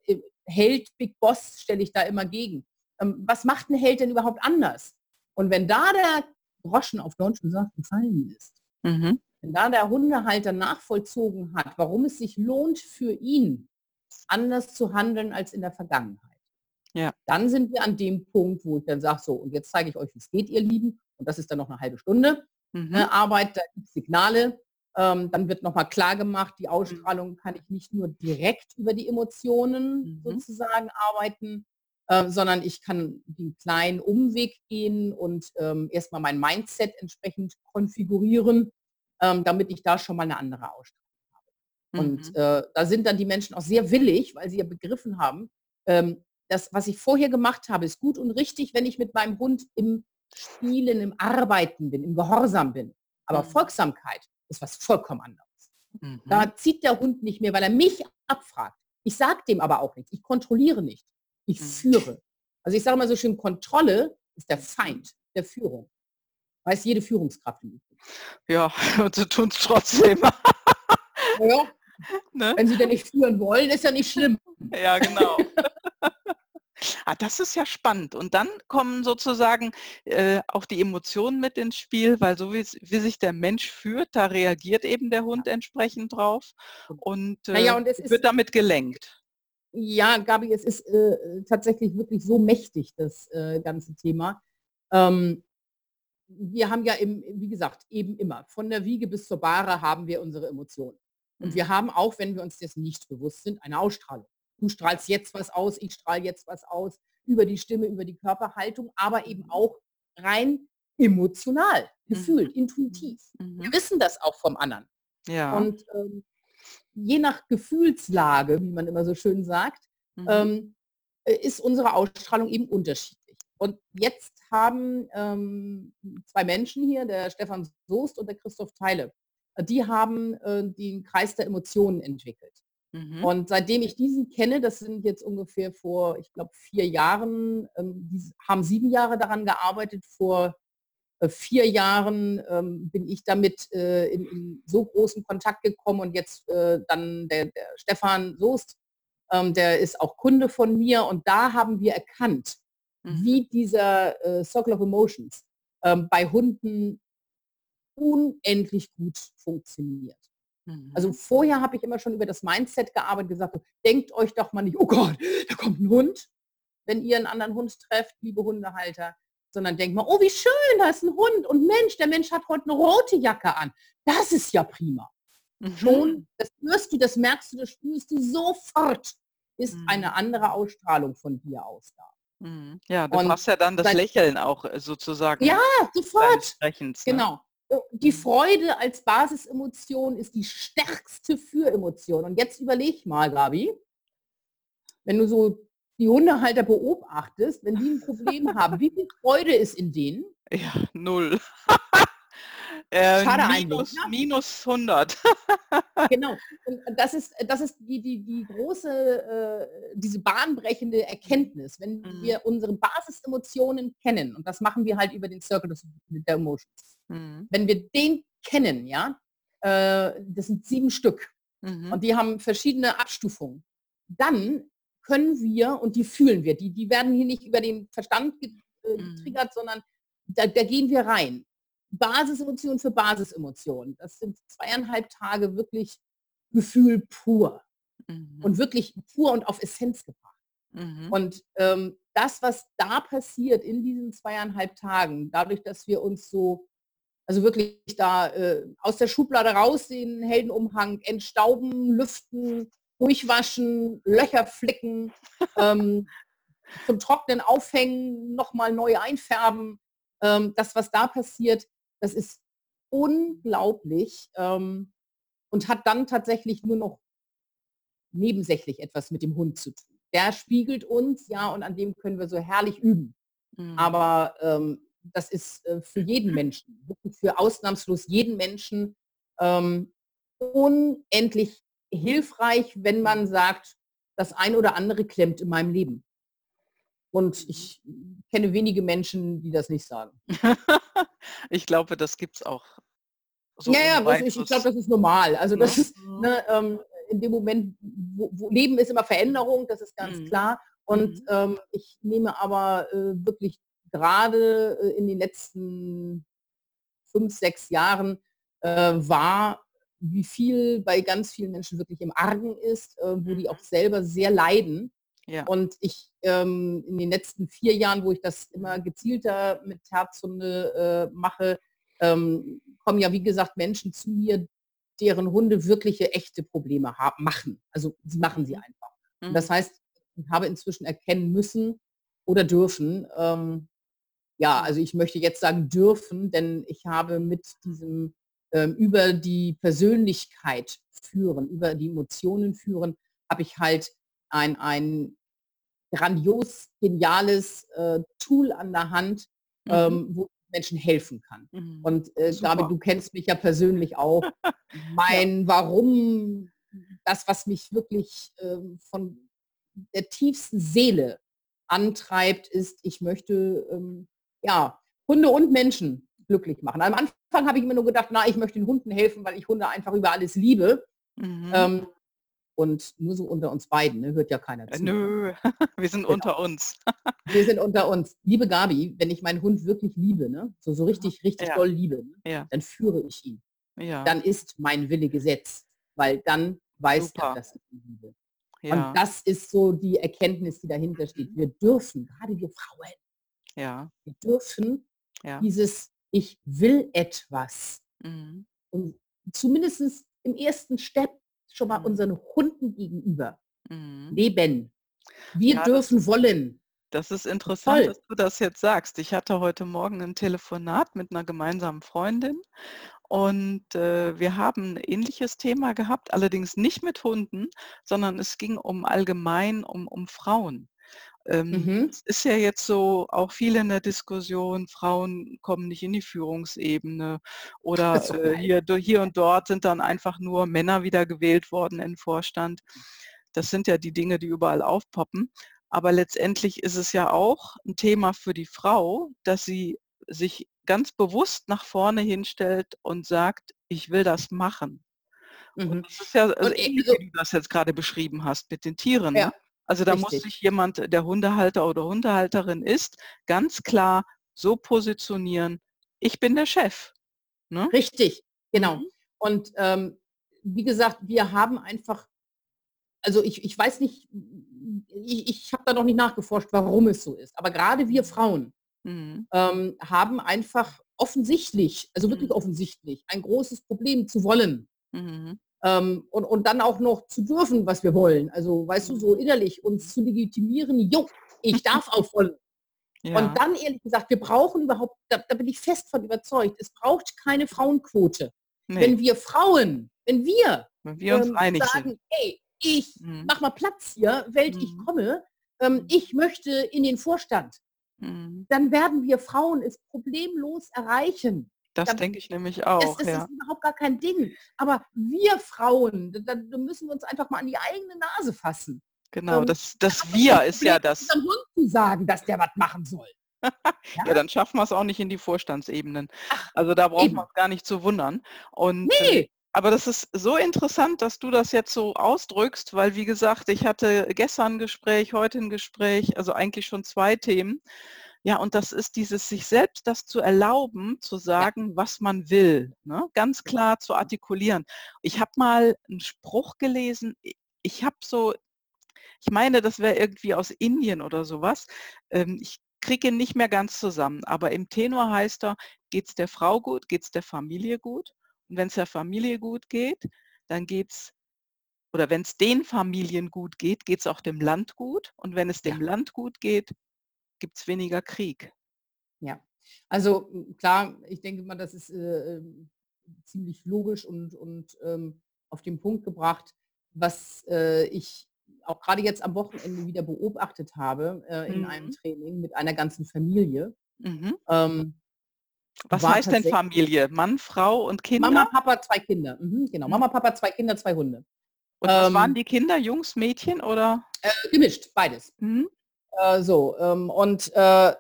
Äh, Held, Big Boss stelle ich da immer gegen. Ähm, was macht ein Held denn überhaupt anders? Und wenn da der Groschen auf Deutsch gesagt gefallen ist, mhm. wenn da der Hundehalter nachvollzogen hat, warum es sich lohnt für ihn, anders zu handeln als in der Vergangenheit, ja. dann sind wir an dem Punkt, wo ich dann sage, so, und jetzt zeige ich euch, wie es geht, ihr Lieben. Und das ist dann noch eine halbe Stunde mhm. äh, Arbeit, da gibt Signale. Ähm, dann wird nochmal klar gemacht, die mhm. Ausstrahlung kann ich nicht nur direkt über die Emotionen mhm. sozusagen arbeiten, äh, sondern ich kann den kleinen Umweg gehen und ähm, erstmal mein Mindset entsprechend konfigurieren, ähm, damit ich da schon mal eine andere Ausstrahlung habe. Mhm. Und äh, da sind dann die Menschen auch sehr willig, weil sie ja begriffen haben, ähm, das, was ich vorher gemacht habe, ist gut und richtig, wenn ich mit meinem Hund im Spielen, im Arbeiten bin, im Gehorsam bin. Aber mhm. Folgsamkeit ist was vollkommen anderes. Mhm. Da zieht der Hund nicht mehr, weil er mich abfragt. Ich sage dem aber auch nichts. Ich kontrolliere nicht. Ich mhm. führe. Also ich sage mal so schön, Kontrolle ist der Feind der Führung. Weiß jede Führungskraft im Übrigen. Ja, und sie tun es trotzdem. ja. Ne? Wenn sie denn nicht führen wollen, ist ja nicht schlimm. Ja, genau. Ah, das ist ja spannend. Und dann kommen sozusagen äh, auch die Emotionen mit ins Spiel, weil so wie, wie, sich der Mensch führt, da reagiert eben der Hund entsprechend drauf und, äh, ja, und wird damit gelenkt. Ja, Gabi, es ist äh, tatsächlich wirklich so mächtig, das äh, ganze Thema. Ähm, wir haben ja, im, wie gesagt, eben immer, von der Wiege bis zur Bahre haben wir unsere Emotionen. Und wir mhm. haben auch, wenn wir uns dessen nicht bewusst sind, eine Ausstrahlung. Du strahlst jetzt was aus, ich strahle jetzt was aus, über die Stimme, über die Körperhaltung, aber eben auch rein emotional, gefühlt, mhm. intuitiv. Mhm. Wir wissen das auch vom anderen. Ja. Und ähm, je nach Gefühlslage, wie man immer so schön sagt, mhm. ähm, äh, ist unsere Ausstrahlung eben unterschiedlich. Und jetzt haben ähm, zwei Menschen hier, der Stefan Soest und der Christoph Teile, die haben äh, den Kreis der Emotionen entwickelt. Mhm. Und seitdem ich diesen kenne, das sind jetzt ungefähr vor, ich glaube, vier Jahren, ähm, die haben sieben Jahre daran gearbeitet. Vor äh, vier Jahren ähm, bin ich damit äh, in, in, so großen Kontakt gekommen und jetzt äh, dann der, der, Stefan Soest, ähm, der ist auch Kunde von mir und da haben wir erkannt, mhm. wie dieser äh, Circle of Emotions ähm, bei Hunden unendlich gut funktioniert. Also mhm. vorher habe ich immer schon über das Mindset gearbeitet, gesagt, denkt euch doch mal nicht, oh Gott, da kommt ein Hund, wenn ihr einen anderen Hund trefft, liebe Hundehalter, sondern denkt mal, oh wie schön, da ist ein Hund und Mensch, der Mensch hat heute eine rote Jacke an. Das ist ja prima. Mhm. Schon, das hörst du, das merkst du, das spürst du sofort, ist mhm. eine andere Ausstrahlung von dir aus da. Mhm. Ja, du und machst ja dann das Lächeln auch äh, sozusagen. Ja, sofort. Ne? Genau. Äh, die Freude als Basisemotion ist die stärkste Füremotion. Und jetzt überleg mal, Gabi, wenn du so die Hundehalter beobachtest, wenn die ein Problem haben, wie viel Freude ist in denen? Ja, null. äh, minus, ne? minus 100. genau. Und das ist, das ist die, die, die große, äh, diese bahnbrechende Erkenntnis, wenn mhm. wir unsere Basisemotionen kennen, und das machen wir halt über den Circle der Emotions. Mhm. Wenn wir den kennen, ja, äh, das sind sieben Stück mhm. und die haben verschiedene Abstufungen, dann können wir, und die fühlen wir, die, die werden hier nicht über den Verstand äh, mhm. getriggert, sondern da, da gehen wir rein. Basisemotion für Basisemotion. Das sind zweieinhalb Tage wirklich Gefühl pur mhm. und wirklich pur und auf Essenz gebracht. Mhm. Und ähm, das, was da passiert in diesen zweieinhalb Tagen, dadurch, dass wir uns so also wirklich da äh, aus der Schublade raus den Heldenumhang entstauben, lüften, durchwaschen, Löcher flicken, ähm, zum Trocknen aufhängen, nochmal neu einfärben. Ähm, das, was da passiert, das ist unglaublich ähm, und hat dann tatsächlich nur noch nebensächlich etwas mit dem Hund zu tun. Der spiegelt uns, ja, und an dem können wir so herrlich üben. Mhm. Aber ähm, das ist äh, für jeden Menschen, wirklich für ausnahmslos jeden Menschen ähm, unendlich hilfreich, wenn man sagt, das ein oder andere klemmt in meinem Leben. Und ich kenne wenige Menschen, die das nicht sagen. ich glaube, das gibt es auch so Ja, ja, das ich glaube, das ist normal. Also, ne? das ist, Mhm. ne, ähm, in dem Moment, wo wo Leben ist immer Veränderung, das ist ganz Mhm. klar. Und, Mhm. ähm, ich nehme aber, äh, wirklich grade, äh, in den letzten 5, 6 Jahren, äh, wahr, wie viel bei ganz vielen Menschen wirklich im Argen ist, äh, wo die auch Mhm. selber sehr leiden. Ja. Und ich, ähm in den letzten 4 Jahren, wo ich das immer gezielter mit Herzhunde, äh, mache, ähm, kommen ja, wie gesagt, Menschen zu mir, deren Hunde wirkliche, echte Probleme ha machen. Also, sie machen sie Mhm. einfach. Mhm. das heißt, ich habe inzwischen erkennen müssen oder dürfen, ähm ja, also, ich möchte jetzt sagen dürfen, denn ich habe mit diesem, ähm über die Persönlichkeit führen, über die Emotionen führen, habe ich halt ein ein grandios geniales, äh, Tool an der Hand, Mhm. ähm, wo Menschen helfen kann. Mhm. Und, äh, Super. du kennst mich ja persönlich auch. Ja. Mein Warum, das, was mich wirklich, ähm, von der tiefsten Seele antreibt, ist, ich möchte, ähm, ja, Hunde und Menschen glücklich machen. Am Anfang habe ich immer nur gedacht: „Na, ich möchte den Hunden helfen, weil ich Hunde einfach über alles liebe.“ Mhm. Ähm, und nur so unter uns beiden, ne, hört ja keiner Äh, zu, nö, wir sind Genau. unter uns. Wir sind unter uns. Liebe Gabi, wenn ich meinen Hund wirklich liebe, ne, so so richtig, richtig Ja. doll liebe, ne, Ja. dann führe ich ihn. Ja. Dann ist mein Wille Gesetz, weil dann weiß er, Super. dass ich ihn liebe. Und Ja. das ist so die Erkenntnis, die dahinter steht. Wir dürfen, grade wir Frauen Ja. wir dürfen dieses „Ich will etwas“ Mhm. und zumindestens im 1. Step schon mal Mhm. unseren Hunden gegenüber Mhm. leben. Wir Ja, das dürfen wollen. das ist interessant, Toll. dass du das jetzt sagst. Ich hatte heute Morgen 'n Telefonat mit 'ner gemeinsamen Freundin und, äh, wir haben 'n ähnliches Thema gehabt, allerdings nicht mit Hunden, sondern es ging um allgemein um um Frauen. Ähm, Mhm. es ist ja jetzt so auch viel in der Diskussion, Frauen kommen nicht in die Führungsebene oder, doch äh, hier hier und dort sind dann einfach nur Männer wiedergewählt worden in Vorstand. Das sind ja die Dinge, die überall aufpoppen. Aber letztendlich ist es ja auch 'n Thema für die Frau, dass sie sich ganz bewusst nach vorne hinstellt und sagt: „Ich will das machen.“ Und Mhm. das ist ja also Und, äh, ähnlich, also wie du das jetzt grade beschrieben hast mit den Tieren, ne? Also, da muss richtig. sich jemand, der Hundehalter oder Hundehalterin ist, ganz klar so positionieren: „Ich bin der Chef“, ne? Richtig, genau. Mhm. Und, ähm, wie gesagt, wir haben einfach also, ich ich weiß nicht, i ich habe da noch nicht nachgeforscht, warum es so ist. Aber grade wir. Frauen, Mhm. ähm, haben einfach offensichtlich, also wirklich Mhm. offensichtlich, ein großes Problem zu wollen. Mhm. Ähm, und und dann auch noch zu dürfen, was wir wollen. Also, weißt du, so innerlich uns zu legitimieren: „Jo, ich darf auch wollen.“ Und Ja. dann ehrlich gesagt, wir brauchen überhaupt da da bin ich fest von überzeugt, es braucht keine Frauenquote. Ne. Wenn wir Frauen wenn wir, Wenn wir uns ähm, einig sind. sagen: „Ey, ich Mhm. mache mal Platz hier, Welt, ich Mhm. komme, ähm, ich möchte in den Vorstand“, Mhm. dann werden wir Frauen es problemlos erreichen. Das Dann denke ich nämlich es auch, es ist ja. überhaupt gar kein Ding. Aber wir Frauen, da da müssen wir uns einfach mal an die eigene Nase fassen. Genau, Ähm, das wir das „Wir“ ist ja das unserem Hund zu sagen, dass der was machen soll. Ja, Ja? dann schaffen wir's auch nicht in die Vorstandsebenen. Ach, Also, da brauchen wir eben. uns gar nicht zu wundern. Und, äh Ne. aber das ist so interessant, dass du das jetzt so ausdrückst, weil wie gesagt, ich hatte gestern 'n Gespräch, heute 'n Gespräch, also eigentlich schon 2 Themen. Ja, und das ist dieses sich selbst das zu erlauben, zu sagen, was man will, ne? Ganz klar zu artikulieren. Ich habe mal 'n Spruch gelesen, ich habe so ich meine, das wäre irgendwie aus Indien oder so was. Ähm, ich kriege ihn nicht mehr ganz zusammen, aber im Tenor heißt er: „Geht's der Frau gut, geht's der Familie gut. Und wenn's der Familie gut geht, dann geht's oder wenn's den Familien gut geht, geht's auch dem Land gut. Und wenn es dem Ja. Land gut geht, gibt's weniger Krieg.“ Ja. Also, klar, ich denke mal, das ist, äh, ähm, ziemlich logisch und und, ähm, auf den Punkt gebracht. Was, äh, ich auch grade jetzt am Wochenende wieder beobachtet habe, äh, in einem Mhm. Training mit einer ganzen Familie, Mhm. ähm, Was heißt denn Familie? Mann, Frau und Mama, Kinder? Papa, 2 Kinder. Mhm, genau. Mhm. Mama, Papa, 2 Kinder, 2 Hunde. Und was waren Ähm die Kinder, Jungs, Mädchen oder? Äh, gemischt, beides. Mhm. Äh, so, ähm, und, äh,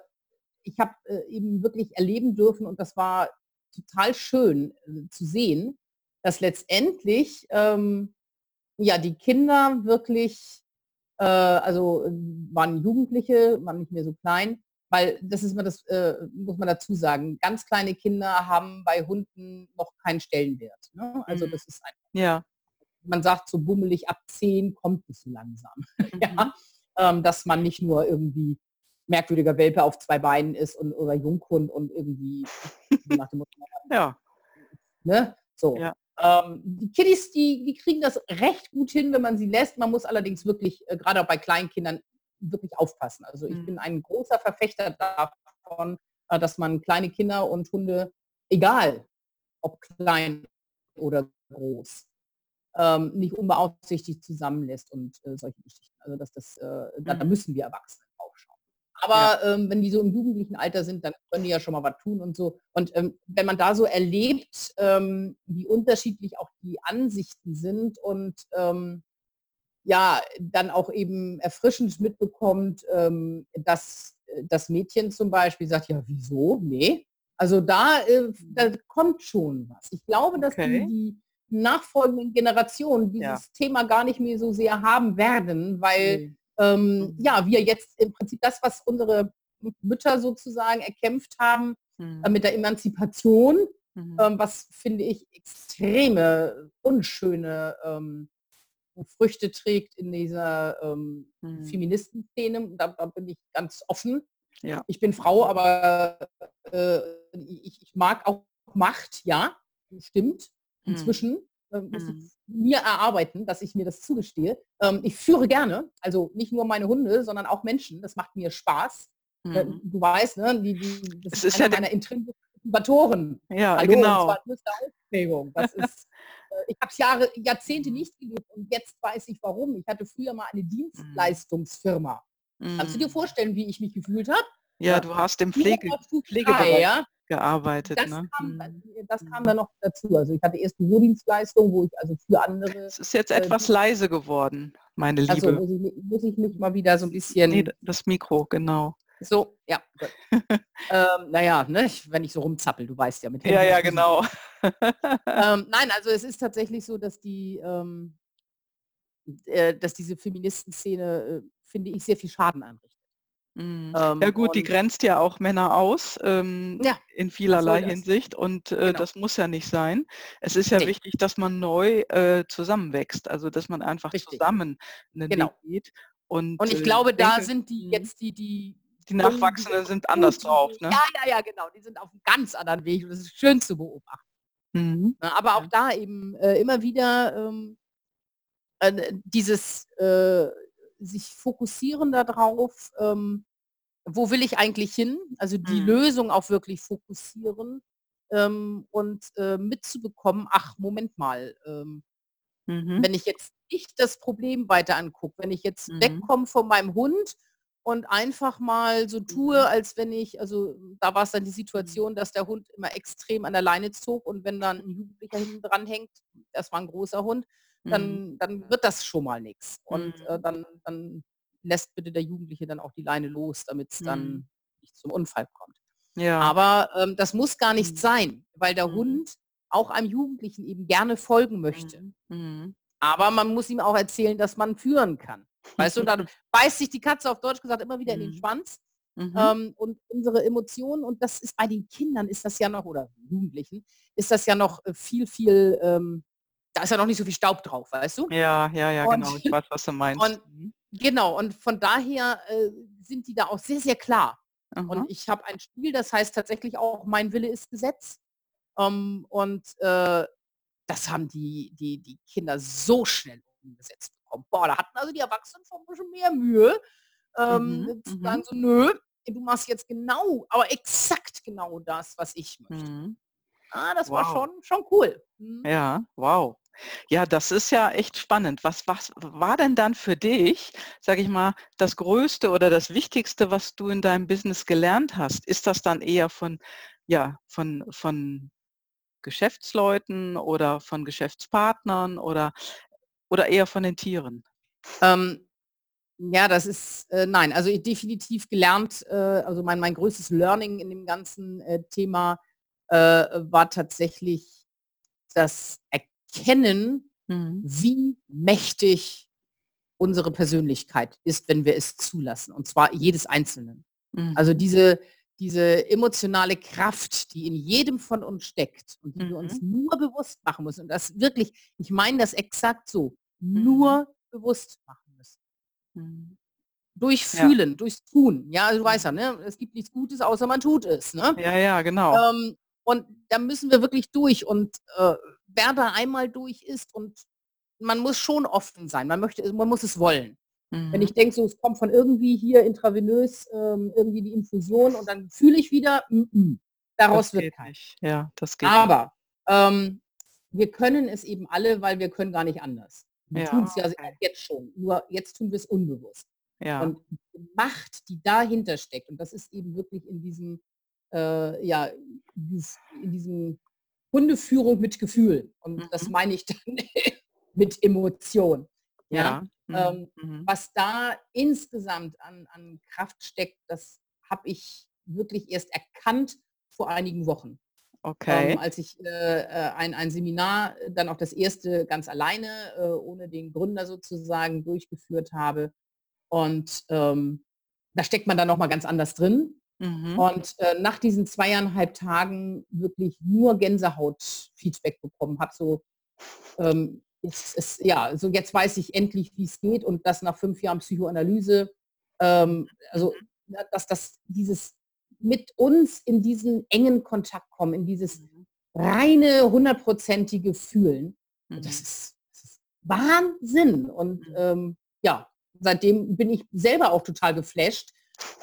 ich habe, äh, eben wirklich erleben dürfen und das war total schön äh, zu sehen, dass letztendlich ähm, ja die Kinder wirklich, äh, also waren Jugendliche, waren nicht mehr so klein, weil das ist mal das, äh, muss man dazu sagen, ganz kleine Kinder haben bei Hunden noch keinen Stellenwert. Ne? Also Mhm. das ist ein, Ja. man sagt so bummelig ab 10 kommt es so langsam. Mhm. ja? Ähm, dass man nicht nur irgendwie merkwürdiger Welpe auf zwei Beinen ist und oder Junghund und irgendwie nach dem Ja. ne? So. Ja. Ähm, die Kiddies, die, die kriegen das recht gut hin, wenn man sie lässt. Man muss allerdings wirklich, äh, gerade auch bei kleinen Kindern, wirklich aufpassen. Also ich Mhm. bin ein großer Verfechter davon, äh, dass man kleine Kinder und Hunde, egal ob klein oder groß, ähm, nicht unbeaufsichtigt zusammenlässt und äh, solche Geschichten. Also dass das, äh, da, da Mhm. müssen wir Erwachsene draufschauen. Aber ähm, wenn die so im jugendlichen Alter sind, dann können die ja schon mal was tun und so. Und ähm, wenn man da so erlebt, ähm, wie unterschiedlich auch die Ansichten sind und ähm, ja, dann auch eben erfrischend mitbekommt, ähm, dass äh, das Mädchen zum Beispiel sagt, ja, wieso? Nee. Also da, äh, da kommt schon was. Ich glaube, dass die, Okay. die nachfolgenden Generationen dieses Ja. Thema gar nicht mehr so sehr haben werden, weil Mhm. ähm, Mhm. ja, wir jetzt im Prinzip das, was unsere Mütter sozusagen erkämpft haben äh, Mhm. mit der Emanzipation, Mhm. ähm, was finde ich extreme, unschöne ähm, Früchte trägt in dieser ähm, Mhm. Feministenszene. Da, da bin ich ganz offen. Ja. Ich bin Frau, aber äh, ich, ich mag auch Macht, ja, stimmt. Mhm. Inzwischen äh, muss Mhm. ich mir erarbeiten, dass ich mir das zugestehe. Ähm, ich führe gerne, also nicht nur meine Hunde, sondern auch Menschen. Das macht mir Spaß. Äh, Mhm. Du weißt, ne, die, die, das Es ist, ist einer ja meiner intrinsischen Motivatoren. Ja, Hallo, genau. Das ist, äh, ich habe Jahre, Jahrzehnte nicht gelebt und jetzt weiß ich warum. Ich hatte früher mal eine Dienstleistungsfirma. Kannst du dir Mhm. vorstellen, wie ich mich gefühlt habe? Ja, Ja. du hast im Pflege Pflegebereich ja? gearbeitet, Das, ne? kam, Mhm. dann- das kam Mhm. dann noch dazu. Also ich hatte erst Bürodienstleistung, wo ich also für andere, Es ist jetzt äh, etwas leise geworden, meine also Liebe. muss ich, muss ich mich mal wieder so ein bisschen, Ne, das Mikro, genau. so, ja, ähm, naja, ne, ich, wenn ich so rumzappel, du weißt ja, mit Ja, ja, genau. ähm, nein, also es ist tatsächlich so, dass die, ähm, äh, dass diese Feministenszene, äh, finde ich, sehr viel Schaden anrichtet. Mhm. Ja Ähm, gut, die grenzt ja auch Männer aus, ähm, ja, in vielerlei? Hinsicht und, äh, Genau. das muss ja nicht sein. Es ist ja Nee, wichtig, dass man neu, äh, zusammenwächst, also dass man einfach richtig. zusammen 'nen Weg Genau. geht und, Und ich äh, glaube, ich da denke sind die mhm. jetzt die die Die Nachwachsenden sind anders drauf, ne? Ja, ja, ja, genau. Die sind auf 'nem ganz anderen Weg und das ist schön zu beobachten. Mhm. Ne, aber auch Ja. da eben, äh, immer wieder, ähm, äh, dieses, äh, sich fokussieren da drauf, ähm, wo will ich eigentlich hin? Also die Mhm. Lösung auch wirklich fokussieren, ähm, und, äh, mitzubekommen, ach, Moment mal, ähm, Mhm. wenn ich jetzt nicht das Problem weiter angucke, wenn ich jetzt Mhm. wegkomme von meinem Hund und einfach mal so tue, Mhm. als wenn ich also da war's dann die Mhm. Situation, dass der Hund immer extrem an der Leine zog und wenn dann 'n Jugendlicher hinten dran hängt, das war 'n großer Hund, Mhm. dann dann wird das schon mal nix. Und, äh, dann dann lässt bitte der Jugendliche dann auch die Leine los, damit's Mhm. dann nicht zum Unfall kommt. Ja. Aber, ähm, das muss gar nicht Mhm. sein, weil der Mhm. Hund auch einem Jugendlichen eben gerne folgen möchte. Mhm. Mhm. Aber man muss ihm auch erzählen, dass man führen kann. Weißt du, dann beißt sich die Katze auf Deutsch gesagt immer wieder in den. Schwanz. Ähm, und unsere Emotionen, und das ist bei den Kindern ist das ja noch oder Jugendlichen, ist das ja noch, äh, viel, viel, ähm da ist ja noch nicht so viel Staub drauf, weißt du? Ja, ja, ja, Und genau. Ich weiß, was du meinst. und. Genau, und von daher, äh, sind die da auch sehr, sehr klar. Aha. Und ich habe ein Spiel, das heißt tatsächlich auch „Mein Wille ist Gesetz“. Ähm, und, äh, das haben die die die Kinder so schnell umgesetzt bekommen. Boah, da hatten also die Erwachsenen schon bisschen mehr Mühe, ähm, Mhm. zu Mhm. sagen so: „Nö, du machst jetzt genau, aber exakt genau das, was ich möchte.“ Mhm. Ah, das war Wow. schon schon cool. Mhm. Ja, wow. Ja, das ist ja echt spannend. Was was war denn dann für dich, sage ich mal, das Größte oder das Wichtigste, was du in deinem Business gelernt hast? Ist das dann eher von ja, von von Geschäftsleuten oder von Geschäftspartnern oder oder eher von den Tieren? Ähm, ja, das ist äh, nein, also definitiv gelernt, äh also mein mein größtes Learning in dem ganzen, äh, Thema äh, war tatsächlich das Erkennen, Mhm. wie mächtig unsere Persönlichkeit ist, wenn wir es zulassen, und zwar jedes Einzelnen. Also Mhm. diese diese emotionale Kraft, die in jedem von uns steckt und die wir uns Mhm. nur bewusst machen müssen und das wirklich ich meine das exakt so, Mhm. nur bewusst machen müssen. Mhm. Durch Ja. Fühlen, durchs Tun. Ja, du weißt ja, Mhm. ne, es gibt nichts Gutes, außer man tut es, ne? Ja, ja, genau. Ähm, und da müssen wir wirklich durch und, äh, wer da einmal durch ist und man muss schon offen sein. Man möchte man muss es wollen. Wenn ich Mhm. denke, so es kommt von irgendwie hier intravenös, ähm, irgendwie die Infusion und dann fühle ich wieder, mm-mm, Das daraus wird nicht. Ja, das geht. Aber, ähm, wir können es eben alle, weil wir können gar nicht anders. Wir Ja, tun's ja auch okay. jetzt schon, nur jetzt tun wir es unbewusst. Ja. Und die Macht, die dahinter steckt, und das ist eben wirklich in diesem, äh, ja, in diesem Hundeführung mit Gefühl. Und das Mhm. meine ich dann mit Emotion, ja? Ja. Ähm, Mhm. Mhm. was da insgesamt an an Kraft steckt, das habe ich wirklich erst erkannt vor einigen Wochen. Ähm, Okay. als ich, äh, äh, ein ein Seminar, äh, dann auch das erste ganz alleine, äh, ohne den Gründer sozusagen durchgeführt habe. Und, ähm, da steckt man dann noch mal ganz anders drin. Mhm. Und, äh, nach diesen 2 1/2 Tagen wirklich nur Gänsehaut-Feedback bekommen habe, so, ähm, es es ja, so jetzt weiß ich endlich, wie's geht und das nach 5 Jahren Psychoanalyse. Ähm, also, Mhm. ja, dass das dieses mit uns in diesen engen Kontakt kommen, in dieses Mhm. reine, hundertprozentige Fühlen. Das Mhm. ist das ist Wahnsinn. Und, Mhm. ähm, ja, seitdem bin ich selber auch total geflasht,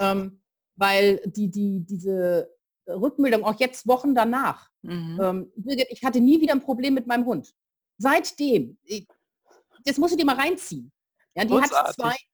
ähm, weil die die diese Rückmeldung auch jetzt Wochen danach, Mhm. ähm, ich hatte nie wieder 'n Problem mit meinem Hund. Seitdem, i das musst du dir mal reinziehen. Ja, die hat 2 Großartig.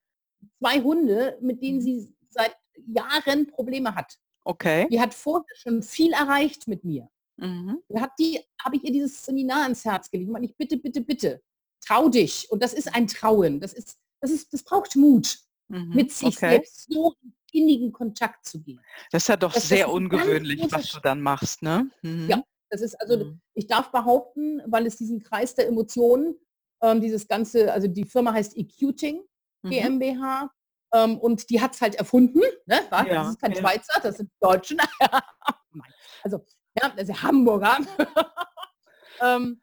2 Hunde, mit denen Mhm. sie seit Jahren Probleme hat. Okay. Die hat vorher schon viel erreicht mit mir. Mhm. Da hat die habe ich ihr dieses Seminar ans Herz gelegt. Meine ich: „Bitte, bitte, bitte, trau dich.“ Und das ist ein Trauen. Das ist das ist das braucht Mut, Mhm. mit sich Okay. selbst so in innigen Kontakt zu gehen. Das ist ja doch Das sehr ist ungewöhnlich, was du dann machst, ne? Ja, Mhm. das ist also Mhm. ich darf behaupten, weil es diesen Kreis der Emotionen, ähm, dieses ganze also die Firma heißt eQting Mhm. GmbH, ähm, und die hat's halt erfunden, ne? Wa? Das Ja, ist kein ja. Schweizer, das sind Deutsche. Also, ja, das sind Hamburger. Ähm,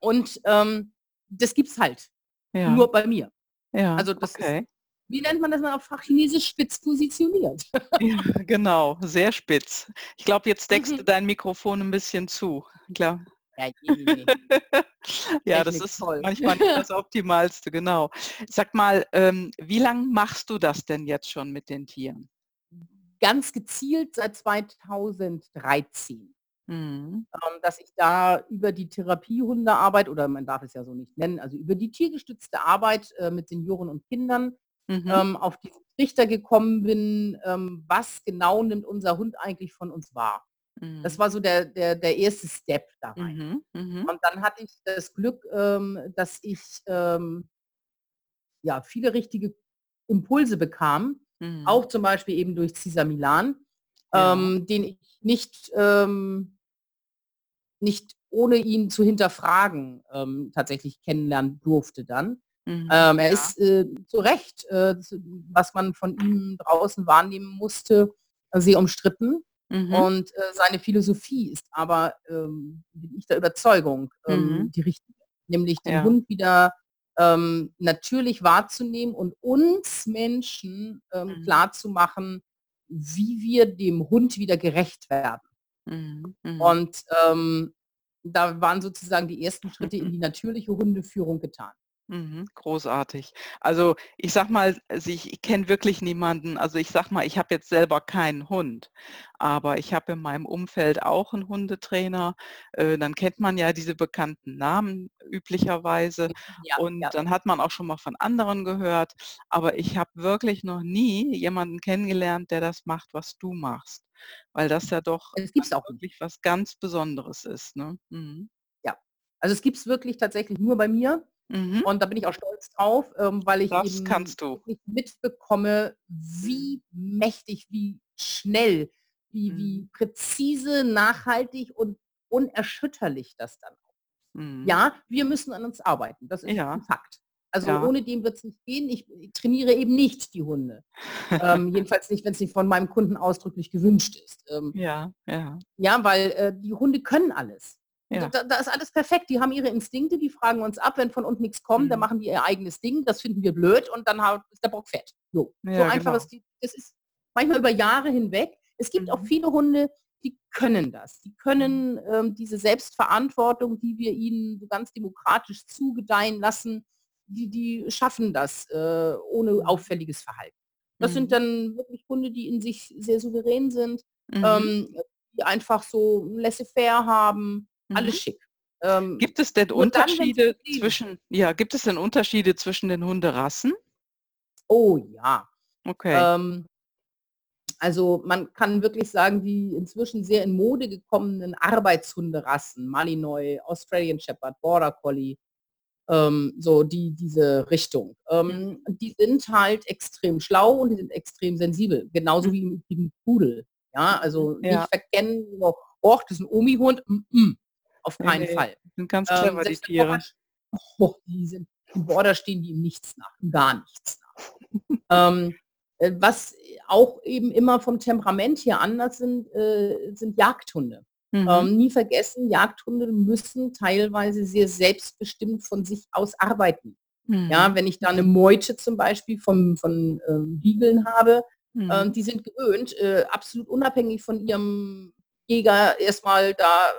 und, ähm, das gibt's halt Ja. nur bei mir. Ja, Also, das ist okay. Wie nennt man das mal auf Fachchinesisch? Spitz positioniert. Ja, genau, sehr spitz. Ich glaube, jetzt deckst du Mhm. dein Mikrofon 'n bisschen zu. Klar. Ja. Ja, das ist toll. manchmal nicht das Optimalste, genau. Sag mal, ähm, wie lang machst du das denn jetzt schon mit den Tieren? Ganz gezielt seit 2013. Mhm. Ähm, dass ich da über die Therapiehundearbeit oder man darf es ja so nicht nennen, also über die tiergestützte Arbeit, äh, mit Senioren und Kindern, Mhm. ähm, auf diesen Trichter gekommen bin, ähm, was genau nimmt unser Hund eigentlich von uns wahr? Das Mhm. war so der der der erste Step da rein. Mhm, mhm. Und dann hatte ich das Glück, ähm, dass ich, ähm ja, viele richtige Impulse bekam, Mhm. auch zum Beispiel eben durch Cesar Millan, Ja. ähm, den ich nicht, ähm nicht ohne ihn zu hinterfragen, tatsächlich kennenlernen durfte dann. Mhm, Ähm, er ja. ist, äh, zu Recht, äh, was man von ihm draußen wahrnehmen musste, äh, sehr umstritten. Mhm. Und, äh, seine Philosophie ist aber, ähm, bin ich der Überzeugung, ähm, Mhm. die richtige. Nämlich den Ja. Hund wieder, ähm, natürlich wahrzunehmen und uns Menschen, ähm, Mhm. klarzumachen, wie wir dem Hund wieder gerecht werden. Mhm, mhm. Und, ähm, da waren sozusagen die ersten Schritte in die natürliche Hundeführung getan. Mhm, großartig. Also, ich sage mal, also ich kenne wirklich niemanden also ich sage mal, ich habe jetzt selber keinen Hund, aber ich habe in meinem Umfeld auch 'n Hundetrainer. Äh, dann kennt man ja diese bekannten Namen üblicherweise Ja, und ja. dann hat man auch schon mal von anderen gehört. Aber ich habe wirklich noch nie jemanden kennengelernt, der das macht, was du machst, weil das ja doch Das gibt's auch wirklich was ganz Besonderes ist, ne? Mhm. Ja. Also, es gibt's wirklich tatsächlich nur bei mir Mhm. und da bin ich auch stolz drauf, ähm, weil ich Das eben kannst du. wirklich mitbekomme, wie mächtig, wie schnell, wie, wie Mhm. präzise, nachhaltig und unerschütterlich das dann auch Mhm. Ja, wir müssen an uns arbeiten. Das ist Ja. 'n Fakt. Also, Ja. ohne den wird's nicht gehen. Ich ich trainiere eben nicht die Hunde. Ähm, jedenfalls nicht, wenn's nicht von meinem Kunden ausdrücklich gewünscht ist. Ähm, Ja, ja. ja, weil, äh, die Hunde können alles. Da Ja. da da ist alles perfekt. Die haben ihre Instinkte, die fragen uns ab, wenn von unten nix kommt, dann Mhm. machen die ihr eigenes Ding. Das finden wir blöd und dann ha ist der Bock fett. So. So Ja, einfach genau. ist die das ist manchmal über Jahre hinweg. Es gibt auch Mhm. viele Hunde, die können das. Die können, ähm, diese Selbstverantwortung, die wir ihnen so ganz demokratisch zugedeihen lassen, die die schaffen das, äh, ohne Mhm. auffälliges Verhalten. Das sind Mhm. dann wirklich Hunde, die in sich sehr souverän sind, Mhm. ähm, die einfach so laissez-faire haben, alles Mhm. schick. Ähm, Gibt es denn dann, Unterschiede Problem zwischen ja, gibt es denn Unterschiede zwischen den Hunderassen? Oh ja. Okay. Ähm, also, man kann wirklich sagen, die inzwischen sehr in Mode gekommenen Arbeitshunderassen, Malinois, Australian Shepherd, Border Collie, ähm, so die diese Richtung. Mhm. Ähm, die sind halt extrem schlau und die sind extrem sensibel, genauso Mhm. wie im Pudel. Ja, also nicht Ja. verkennen, so: „Och, das ist 'n Omi-Hund“, mm, mm, auf Ne, keinen ne, Fall. sind ganz Ähm, clever, die der Border Tiere. oh, die sind im Border stehen die ihm nichts nach, gar nichts nach. Ähm, äh, was auch eben immer vom Temperament her anders sind, äh, sind Jagdhunde. Mhm. Ähm, nie vergessen, Jagdhunde müssen teilweise sehr selbstbestimmt von sich aus arbeiten. Ja, Mhm. wenn ich da 'ne Meute zum Beispiel vom von, ähm, Beaglen habe, Mhm. ähm, die sind gewöhnt, äh, absolut unabhängig von ihrem Jäger erst mal da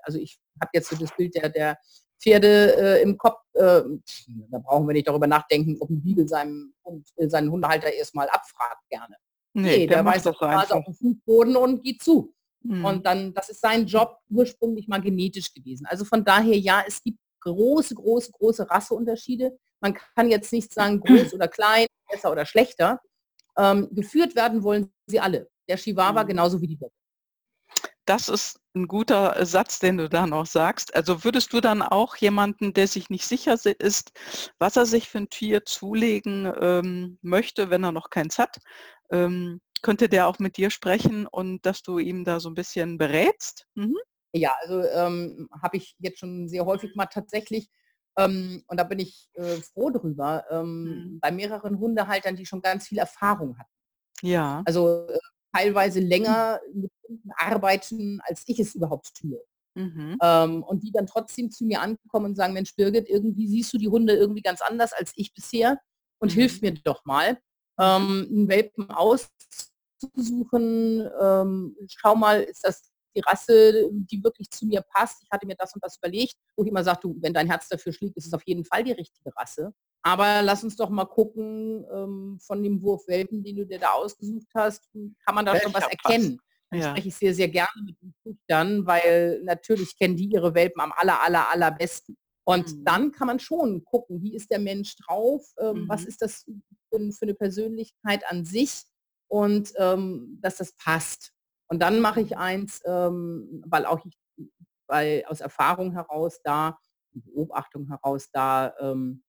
also, ich habe jetzt so das Bild der der Pferde, äh, im Kopf, ähm, da brauchen wir nicht darüber nachdenken, ob 'n Beagle seinem Hund äh, seinen Hundehalter erst mal abfragt gerne. Ne, Ne, der der auf das Nase einfach. auf'n Fußboden und geht zu. Mhm. Und dann das ist sein Job ursprünglich mal genetisch gewesen. Also, von daher, ja, es gibt große, große, große Rasseunterschiede. Man kann jetzt nicht sagen, groß oder klein, besser oder schlechter. Ähm, geführt werden wollen sie alle. Der Chihuahua Mhm. genauso wie die Dogge. Das ist 'n guter, äh, Satz, den du da noch sagst. Also, würdest du dann auch jemanden, der sich nicht sicher si ist, was er sich für 'n Tier zulegen, ähm, möchte, wenn er noch keins hat, ähm, könnte der auch mit dir sprechen und dass du ihm da so 'n bisschen berätst? Mhm. Ja, also, ähm, habe ich jetzt schon sehr häufig mal tatsächlich, ähm, und da bin ich, äh, froh drüber, Mhm. ähm, bei mehreren Hundehaltern, die schon ganz viel Erfahrung hatten. Ja. Also, äh, teilweise länger mit Hunden arbeiten, als ich es überhaupt tue. Mhm. Ähm, und die dann trotzdem zu mir ankommen und sagen: „Mensch, Birgit, irgendwie siehst du die Hunde irgendwie ganz anders als ich bisher und hilf Mhm. mir doch mal, ähm, 'n Welpen auszusuchen. Ähm, schau mal, ist das die Rasse, die wirklich zu mir passt? Ich hatte mir das und das überlegt.“ Wo ich immer sage: „Du, wenn dein Herz dafür schlägt, ist es auf jeden Fall die richtige Rasse. Aber lass uns doch mal gucken, ähm, von dem Wurf Welpen, den du dir da ausgesucht hast, hm, kann man da schon was Welcher erkennen?“ Dann Ja. spreche ich sehr, sehr gerne mit den Züchtern, weil natürlich kennen die ihre Welpen am aller, aller, allerbesten. Und Mhm. dann kann man schon gucken, wie ist der Mensch drauf? Ähm, was Mhm. ist das für für 'ne Persönlichkeit an sich? Und, ähm, dass das passt. Und dann mache ich eins, ähm, weil auch ich weil aus Erfahrung heraus da Beobachtung heraus da, ähm,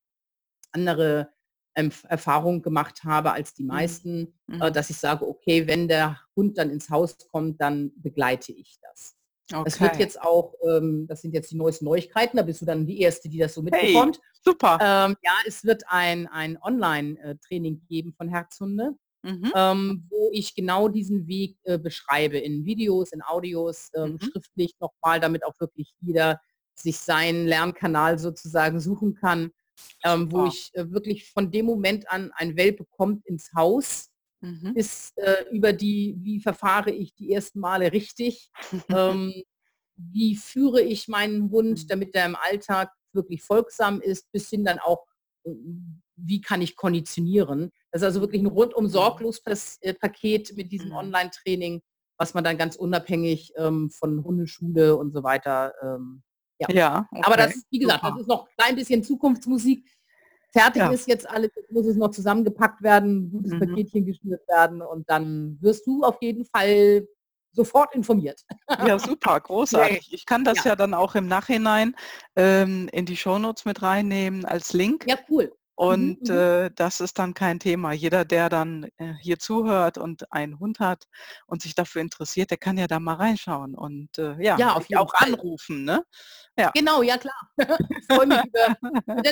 andere Empf Erfahrungen gemacht habe als die Mhm. meisten, äh, Mhm. dass ich sage: „Okay, wenn der Hund dann ins Haus kommt, dann begleite ich das.“ Es wird Okay. jetzt auch, ähm das sind jetzt die neuesten Neuigkeiten, da bist du dann die Erste, die das so Hey, mitbekommt. super. Ähm, ja, es wird ein ein Online äh, Training geben von Herzhunde, Mhm. ähm, wo ich genau diesen Weg, äh, beschreibe in Videos, in Audios, ähm, Mhm. schriftlich noch mal, damit auch wirklich jeder sich seinen Lernkanal sozusagen suchen kann, ähm, wo ich, äh, wirklich von dem Moment an ein Welpe kommt ins Haus, Mhm. bis, äh, über die wie verfahre ich die ersten Male richtig? Ähm, wie führe ich meinen Hund, Mhm. damit der im Alltag wirklich folgsam ist, bis hin dann auch, hm, wie kann ich konditionieren? Das ist also wirklich 'n rundum Mhm. sorglos äh, Paket mit diesem Mhm. Online-Training, was man dann ganz unabhängig, ähm, von Hundeschule und so weiter, ähm, ja. Ja, Aber das okay, wie gesagt, das ist noch 'n klein bisschen Zukunftsmusik. Fertig Ja. ist jetzt alles, muss es noch zusammengepackt werden, gutes Mhm. Paketchen geschnürt werden und dann wirst du auf jeden Fall sofort informiert. Ja, super, großartig. Ich kann das Ja. ja dann auch im Nachhinein, ähm, in die Shownotes mit reinnehmen als Link. Ja, cool. Und Mhm, mhm. äh, das ist dann kein Thema. Jeder, der dann äh, hier zuhört und einen Hund hat und sich dafür interessiert, der kann ja da mal reinschauen und äh, ja, Ja, auch Fall. anrufen, ne? Ja. Genau, ja klar. Ich freue mich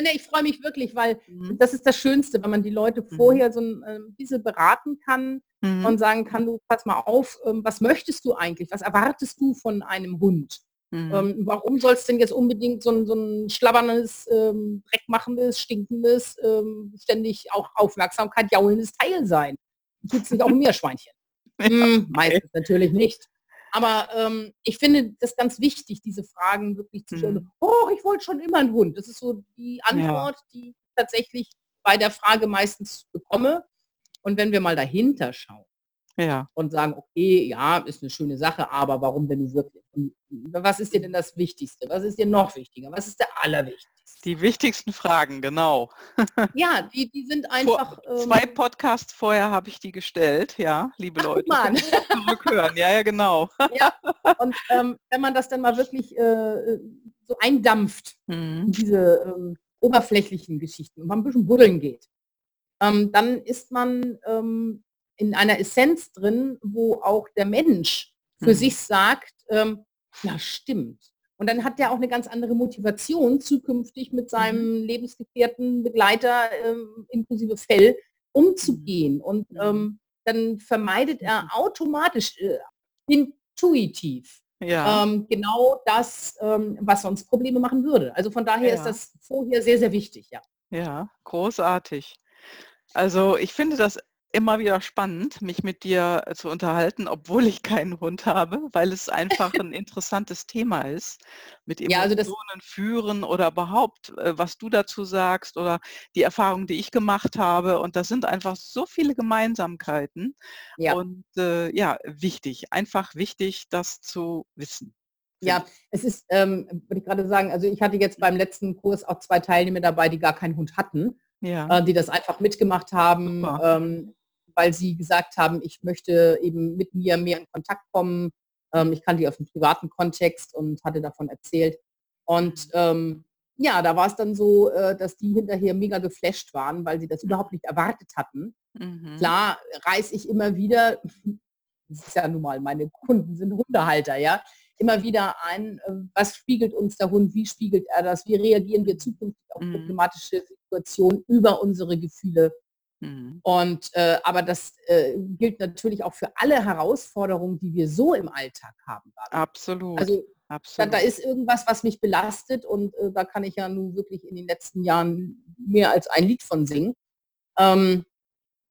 ne, ich freue mich wirklich, weil Mhm. das ist das Schönste, wenn man die Leute Mhm. vorher so 'n ähm, bisschen beraten kann Mhm. und sagen kann: „Du, pass mal auf, ähm, was möchtest du eigentlich? Was erwartest du von einem Hund? Mhm. Ähm, warum soll's denn jetzt unbedingt so 'n so 'n schlabberndes, ähm, dreckmachendes, stinkendes, ähm, ständig auch Aufmerksamkeit jaulendes Teil sein? Tut's nicht auch 'n Meerschweinchen?“ Ja, Hm, meistens natürlich nicht. Aber, ähm, ich finde das ganz wichtig, diese Fragen wirklich zu stellen. Mhm. „Oh, ich wollte schon immer 'n Hund.“ Das ist so die Ja. Antwort, die ich tatsächlich bei der Frage meistens bekomme. Und wenn wir mal dahinter schauen Ja. und sagen: „Okay, ja, ist 'ne schöne Sache, aber warum denn wirklich? Was ist dir denn das Wichtigste? Was ist dir noch wichtiger? Was ist der Allerwichtigste?“ Die wichtigsten Fragen, genau. Ja, die die sind Vor einfach, 2 ähm Podcasts vorher habe ich die gestellt, ja, liebe Ach, Leute, mal zurückhören. Ja, ja, genau. Ja, und, ähm, wenn man das dann mal wirklich, äh, äh, so eindampft Mhm. diese, ähm, oberflächlichen Geschichten und mal 'n bisschen buddeln geht, ähm, dann ist man, ähm, in einer Essenz drin, wo auch der Mensch für Mhm. sich sagt, ähm: „Ja, stimmt.“ Und dann hat der auch 'ne ganz andere Motivation, zukünftig mit Mhm. seinem Lebensgefährten, Begleiter, ähm, inklusive Fell Mhm. umzugehen. Und, Mhm. ähm, dann vermeidet er Mhm. automatisch, äh, intuitiv, Ja. ähm, genau das, ähm, was sonst Probleme machen würde. Also, von daher ist Ja. das vorher sehr, sehr wichtig, ja. Ja, großartig. Also, ich finde das immer wieder spannend, mich mit dir, äh, zu unterhalten, obwohl ich keinen Hund habe, weil es einfach 'n interessantes Thema ist, mit Ja, also das Emotionen führen oder überhaupt, äh, was du dazu sagst oder die Erfahrungen, die ich gemacht habe. Und das sind einfach so viele Gemeinsamkeiten Ja. und, äh, ja, wichtig einfach wichtig, das zu wissen, Ja, es ist, ähm, wollte ich grade sagen also, ich hatte jetzt beim letzten Kurs auch 2 Teilnehmer dabei, die gar keinen Hund hatten, Ja. äh, die das einfach mitgemacht haben, ähm, weil sie gesagt haben: „Ich möchte eben mit mir mehr in Kontakt kommen.“ Ähm, ich kannte die aus'm privaten Kontext und hatte davon erzählt. Und, ähm, ja, da war's dann so, äh, dass die hinterher mega geflasht waren, weil sie das überhaupt nicht erwartet hatten. Mhm. Klar reiße ich immer wieder das ist ja nun mal meine Kunden sind Hundehalter, ja, immer wieder ein, äh, was spiegelt uns der Hund? Wie spiegelt er das? Wie reagieren wir zukünftig auf Mhm. problematische Situationen über unsere Gefühle? Mhm. Und, äh, aber das, äh, gilt natürlich auch für alle Herausforderungen, die wir so im Alltag haben. Absolut, Also, da da absolut. ist irgendwas, was mich belastet und, äh, da kann ich ja nun wirklich in den letzten Jahren mehr als ein Lied von singen. Ähm,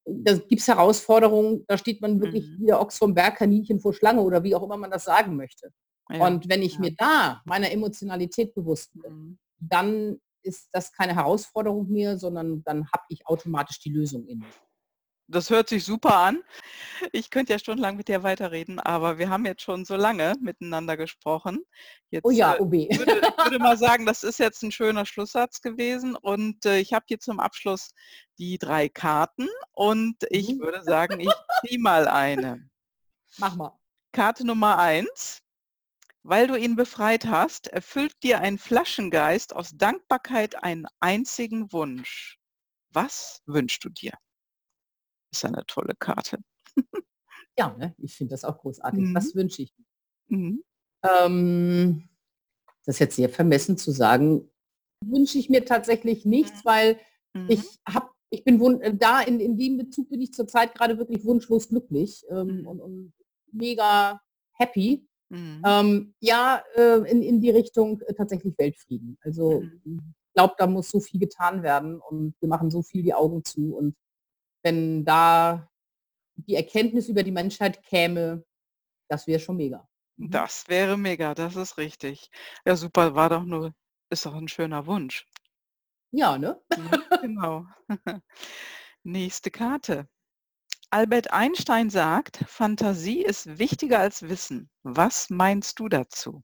da gibt's Herausforderungen, da steht man wirklich Mhm. wie der Ochs vorm Berg, Kaninchen vor Schlange oder wie auch immer man das sagen möchte. Ja, Und wenn ich ja. mir da meiner Emotionalität bewusst bin, Mhm. dann ist das keine Herausforderung mehr, sondern dann habe ich automatisch die Lösung in mir. Das hört sich super an. Ich könnte ja stundenlang mit dir weiterreden, aber wir haben jetzt schon so lange miteinander gesprochen. Oh Jetzt, ja, äh, oh weh. ich würde ich würde mal sagen, das ist jetzt 'n schöner Schlusssatz gewesen und, äh, ich habe hier zum Abschluss die 3 Karten und ich Mhm. würde sagen, ich ziehe mal eine. Mach mal. Karte Nummer 1: Weil du ihn befreit hast, erfüllt dir ein Flaschengeist aus Dankbarkeit einen einzigen Wunsch. Was wünschst du dir? Ist ja 'ne tolle Karte. Ja, ne? Ich finde das auch großartig. Mhm. Was wünsche ich Mhm. Ähm, das ist jetzt sehr vermessen zu sagen, wünsche ich mir tatsächlich Mhm. nichts, weil Mhm. ich habe ich bin äh, da in in dem Bezug bin ich zurzeit grade wirklich wunschlos glücklich, ähm, Mhm. und und mega happy. Mhm. Ähm, ja, äh, in in die Richtung, äh, tatsächlich Weltfrieden. Also, Mhm. hm, glaube, da muss so viel getan werden und wir machen so viel die Augen zu. Und wenn da die Erkenntnis über die Menschheit käme, das wäre schon mega. Mhm. Das wäre mega, das ist richtig. Ja, super, war doch nur ist doch 'n schöner Wunsch. Ja, ne? Ne? Genau. Nächste Karte. Albert Einstein sagt: „Fantasie ist wichtiger als Wissen.“ Was meinst du dazu?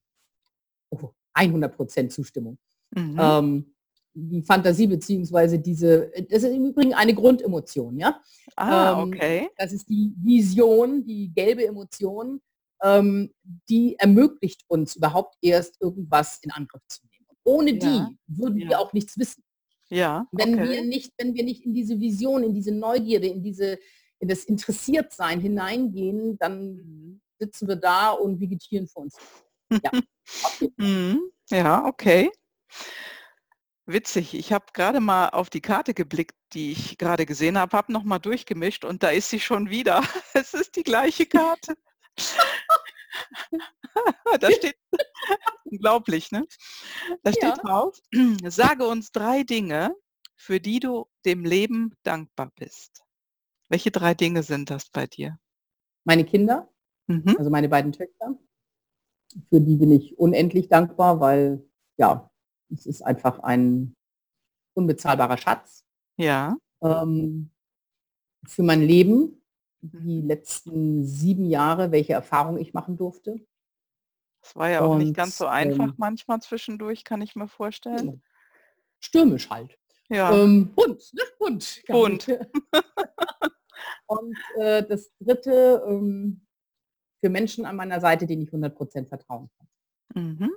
Oh, 100 % Zustimmung. Mhm. Ähm, die Fantasie beziehungsweise diese das ist im Übrigen eine Grundemotion, ja? Ah, Ähm, okay. das ist die Vision, die gelbe Emotion, ähm, die ermöglicht uns überhaupt erst irgendwas in Angriff zu nehmen. Ohne Ja, die würden wir ja. auch nichts wissen. Ja, Wenn wir okay. nicht wenn wir nicht in diese Vision, in diese Neugierde, in diese in das Interessiertsein hineingehen, dann Mhm. sitzen wir da und vegetieren vor uns. Ja, Fall. Mhm. Ja, okay. Witzig, ich habe grade mal auf die Karte geblickt, die ich grade gesehen habe, habe noch mal durchgemischt und da ist sie schon wieder. Es ist die gleiche Karte. Da steht unglaublich, ne? Da steht Ja. drauf: „Sage uns 3 Dinge, für die du dem Leben dankbar bist.“ Welche 3 Dinge sind das bei dir? Meine Kinder, Mhm. also meine beiden Töchter, für die bin ich unendlich dankbar, weil, ja, es ist einfach ein unbezahlbarer Schatz. Ja. Ähm, für mein Leben, die Mhm. letzten 7 Jahre, welche Erfahrung ich machen durfte. Es war ja auch nicht Und, ganz so einfach ähm manchmal zwischendurch, kann ich mir vorstellen. Stürmisch halt. Ja. Ähm, bunt, ne? Bunt. Bunt. Und, äh, das 3., ähm, für Menschen an meiner Seite, denen ich 100 % vertrauen kann. Mhm.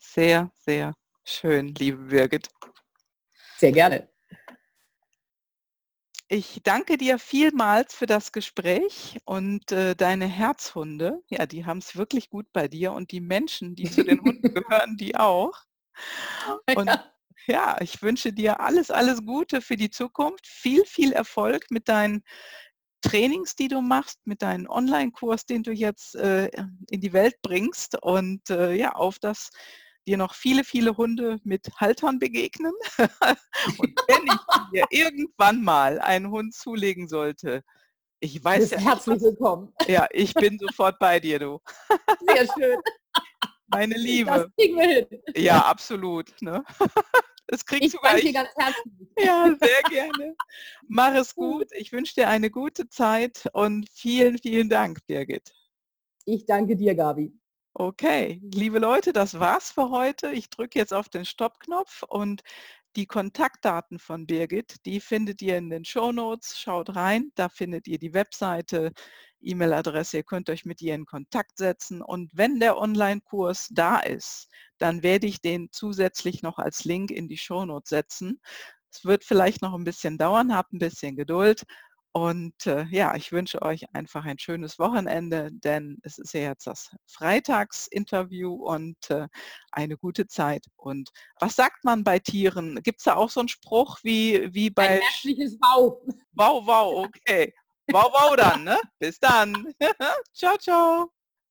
Sehr, sehr schön, liebe Birgit. Sehr gerne. Ich danke dir vielmals für das Gespräch und, äh, deine Herzhunde, ja, die haben's wirklich gut bei dir und die Menschen, die zu den Hunden gehören, die auch. Und Ja. Ja, ich wünsche dir alles, alles Gute für die Zukunft. Viel, viel Erfolg mit deinen Trainings, die du machst, mit deinem Onlinekurs, den du jetzt, äh, in die Welt bringst und, äh, ja, auf dass dir noch viele, viele Hunde mit Haltern begegnen. Und wenn ich dir irgendwann mal einen Hund zulegen sollte, ich weiß ja nicht, herzlich willkommen. ja, ich bin sofort bei dir, du. Sehr schön. Meine Das Liebe. kriegen wir hin. Ja, absolut, ne? Das kriegst Ich sogar danke dir ich. ganz herzlich. Ja, sehr gerne. Mach es gut. Ich wünsche dir eine gute Zeit und vielen, vielen Dank, Birgit. Ich danke dir, Gabi. Okay, liebe Leute, das war's für heute. Ich drücke jetzt auf den Stoppknopf und die Kontaktdaten von Birgit, die findet ihr in den Shownotes. Schaut rein, da findet ihr die Webseite, E-Mail-Adresse. Ihr könnt euch mit ihr in Kontakt setzen und wenn der Onlinekurs da ist, dann werde ich den zusätzlich noch als Link in die Shownotes setzen. Es wird vielleicht noch 'n bisschen dauern, habt 'n bisschen Geduld und, äh, ja, ich wünsche euch einfach ein schönes Wochenende, denn es ist ja jetzt das Freitagsinterview und, äh, eine gute Zeit. Und was sagt man bei Tieren? Gibt's da auch so 'n Spruch wie wie Ein bei Sch herzliches Wow. Wow, wow, okay. Wow, wow dann, ne? Bis dann. Tschau, tschau.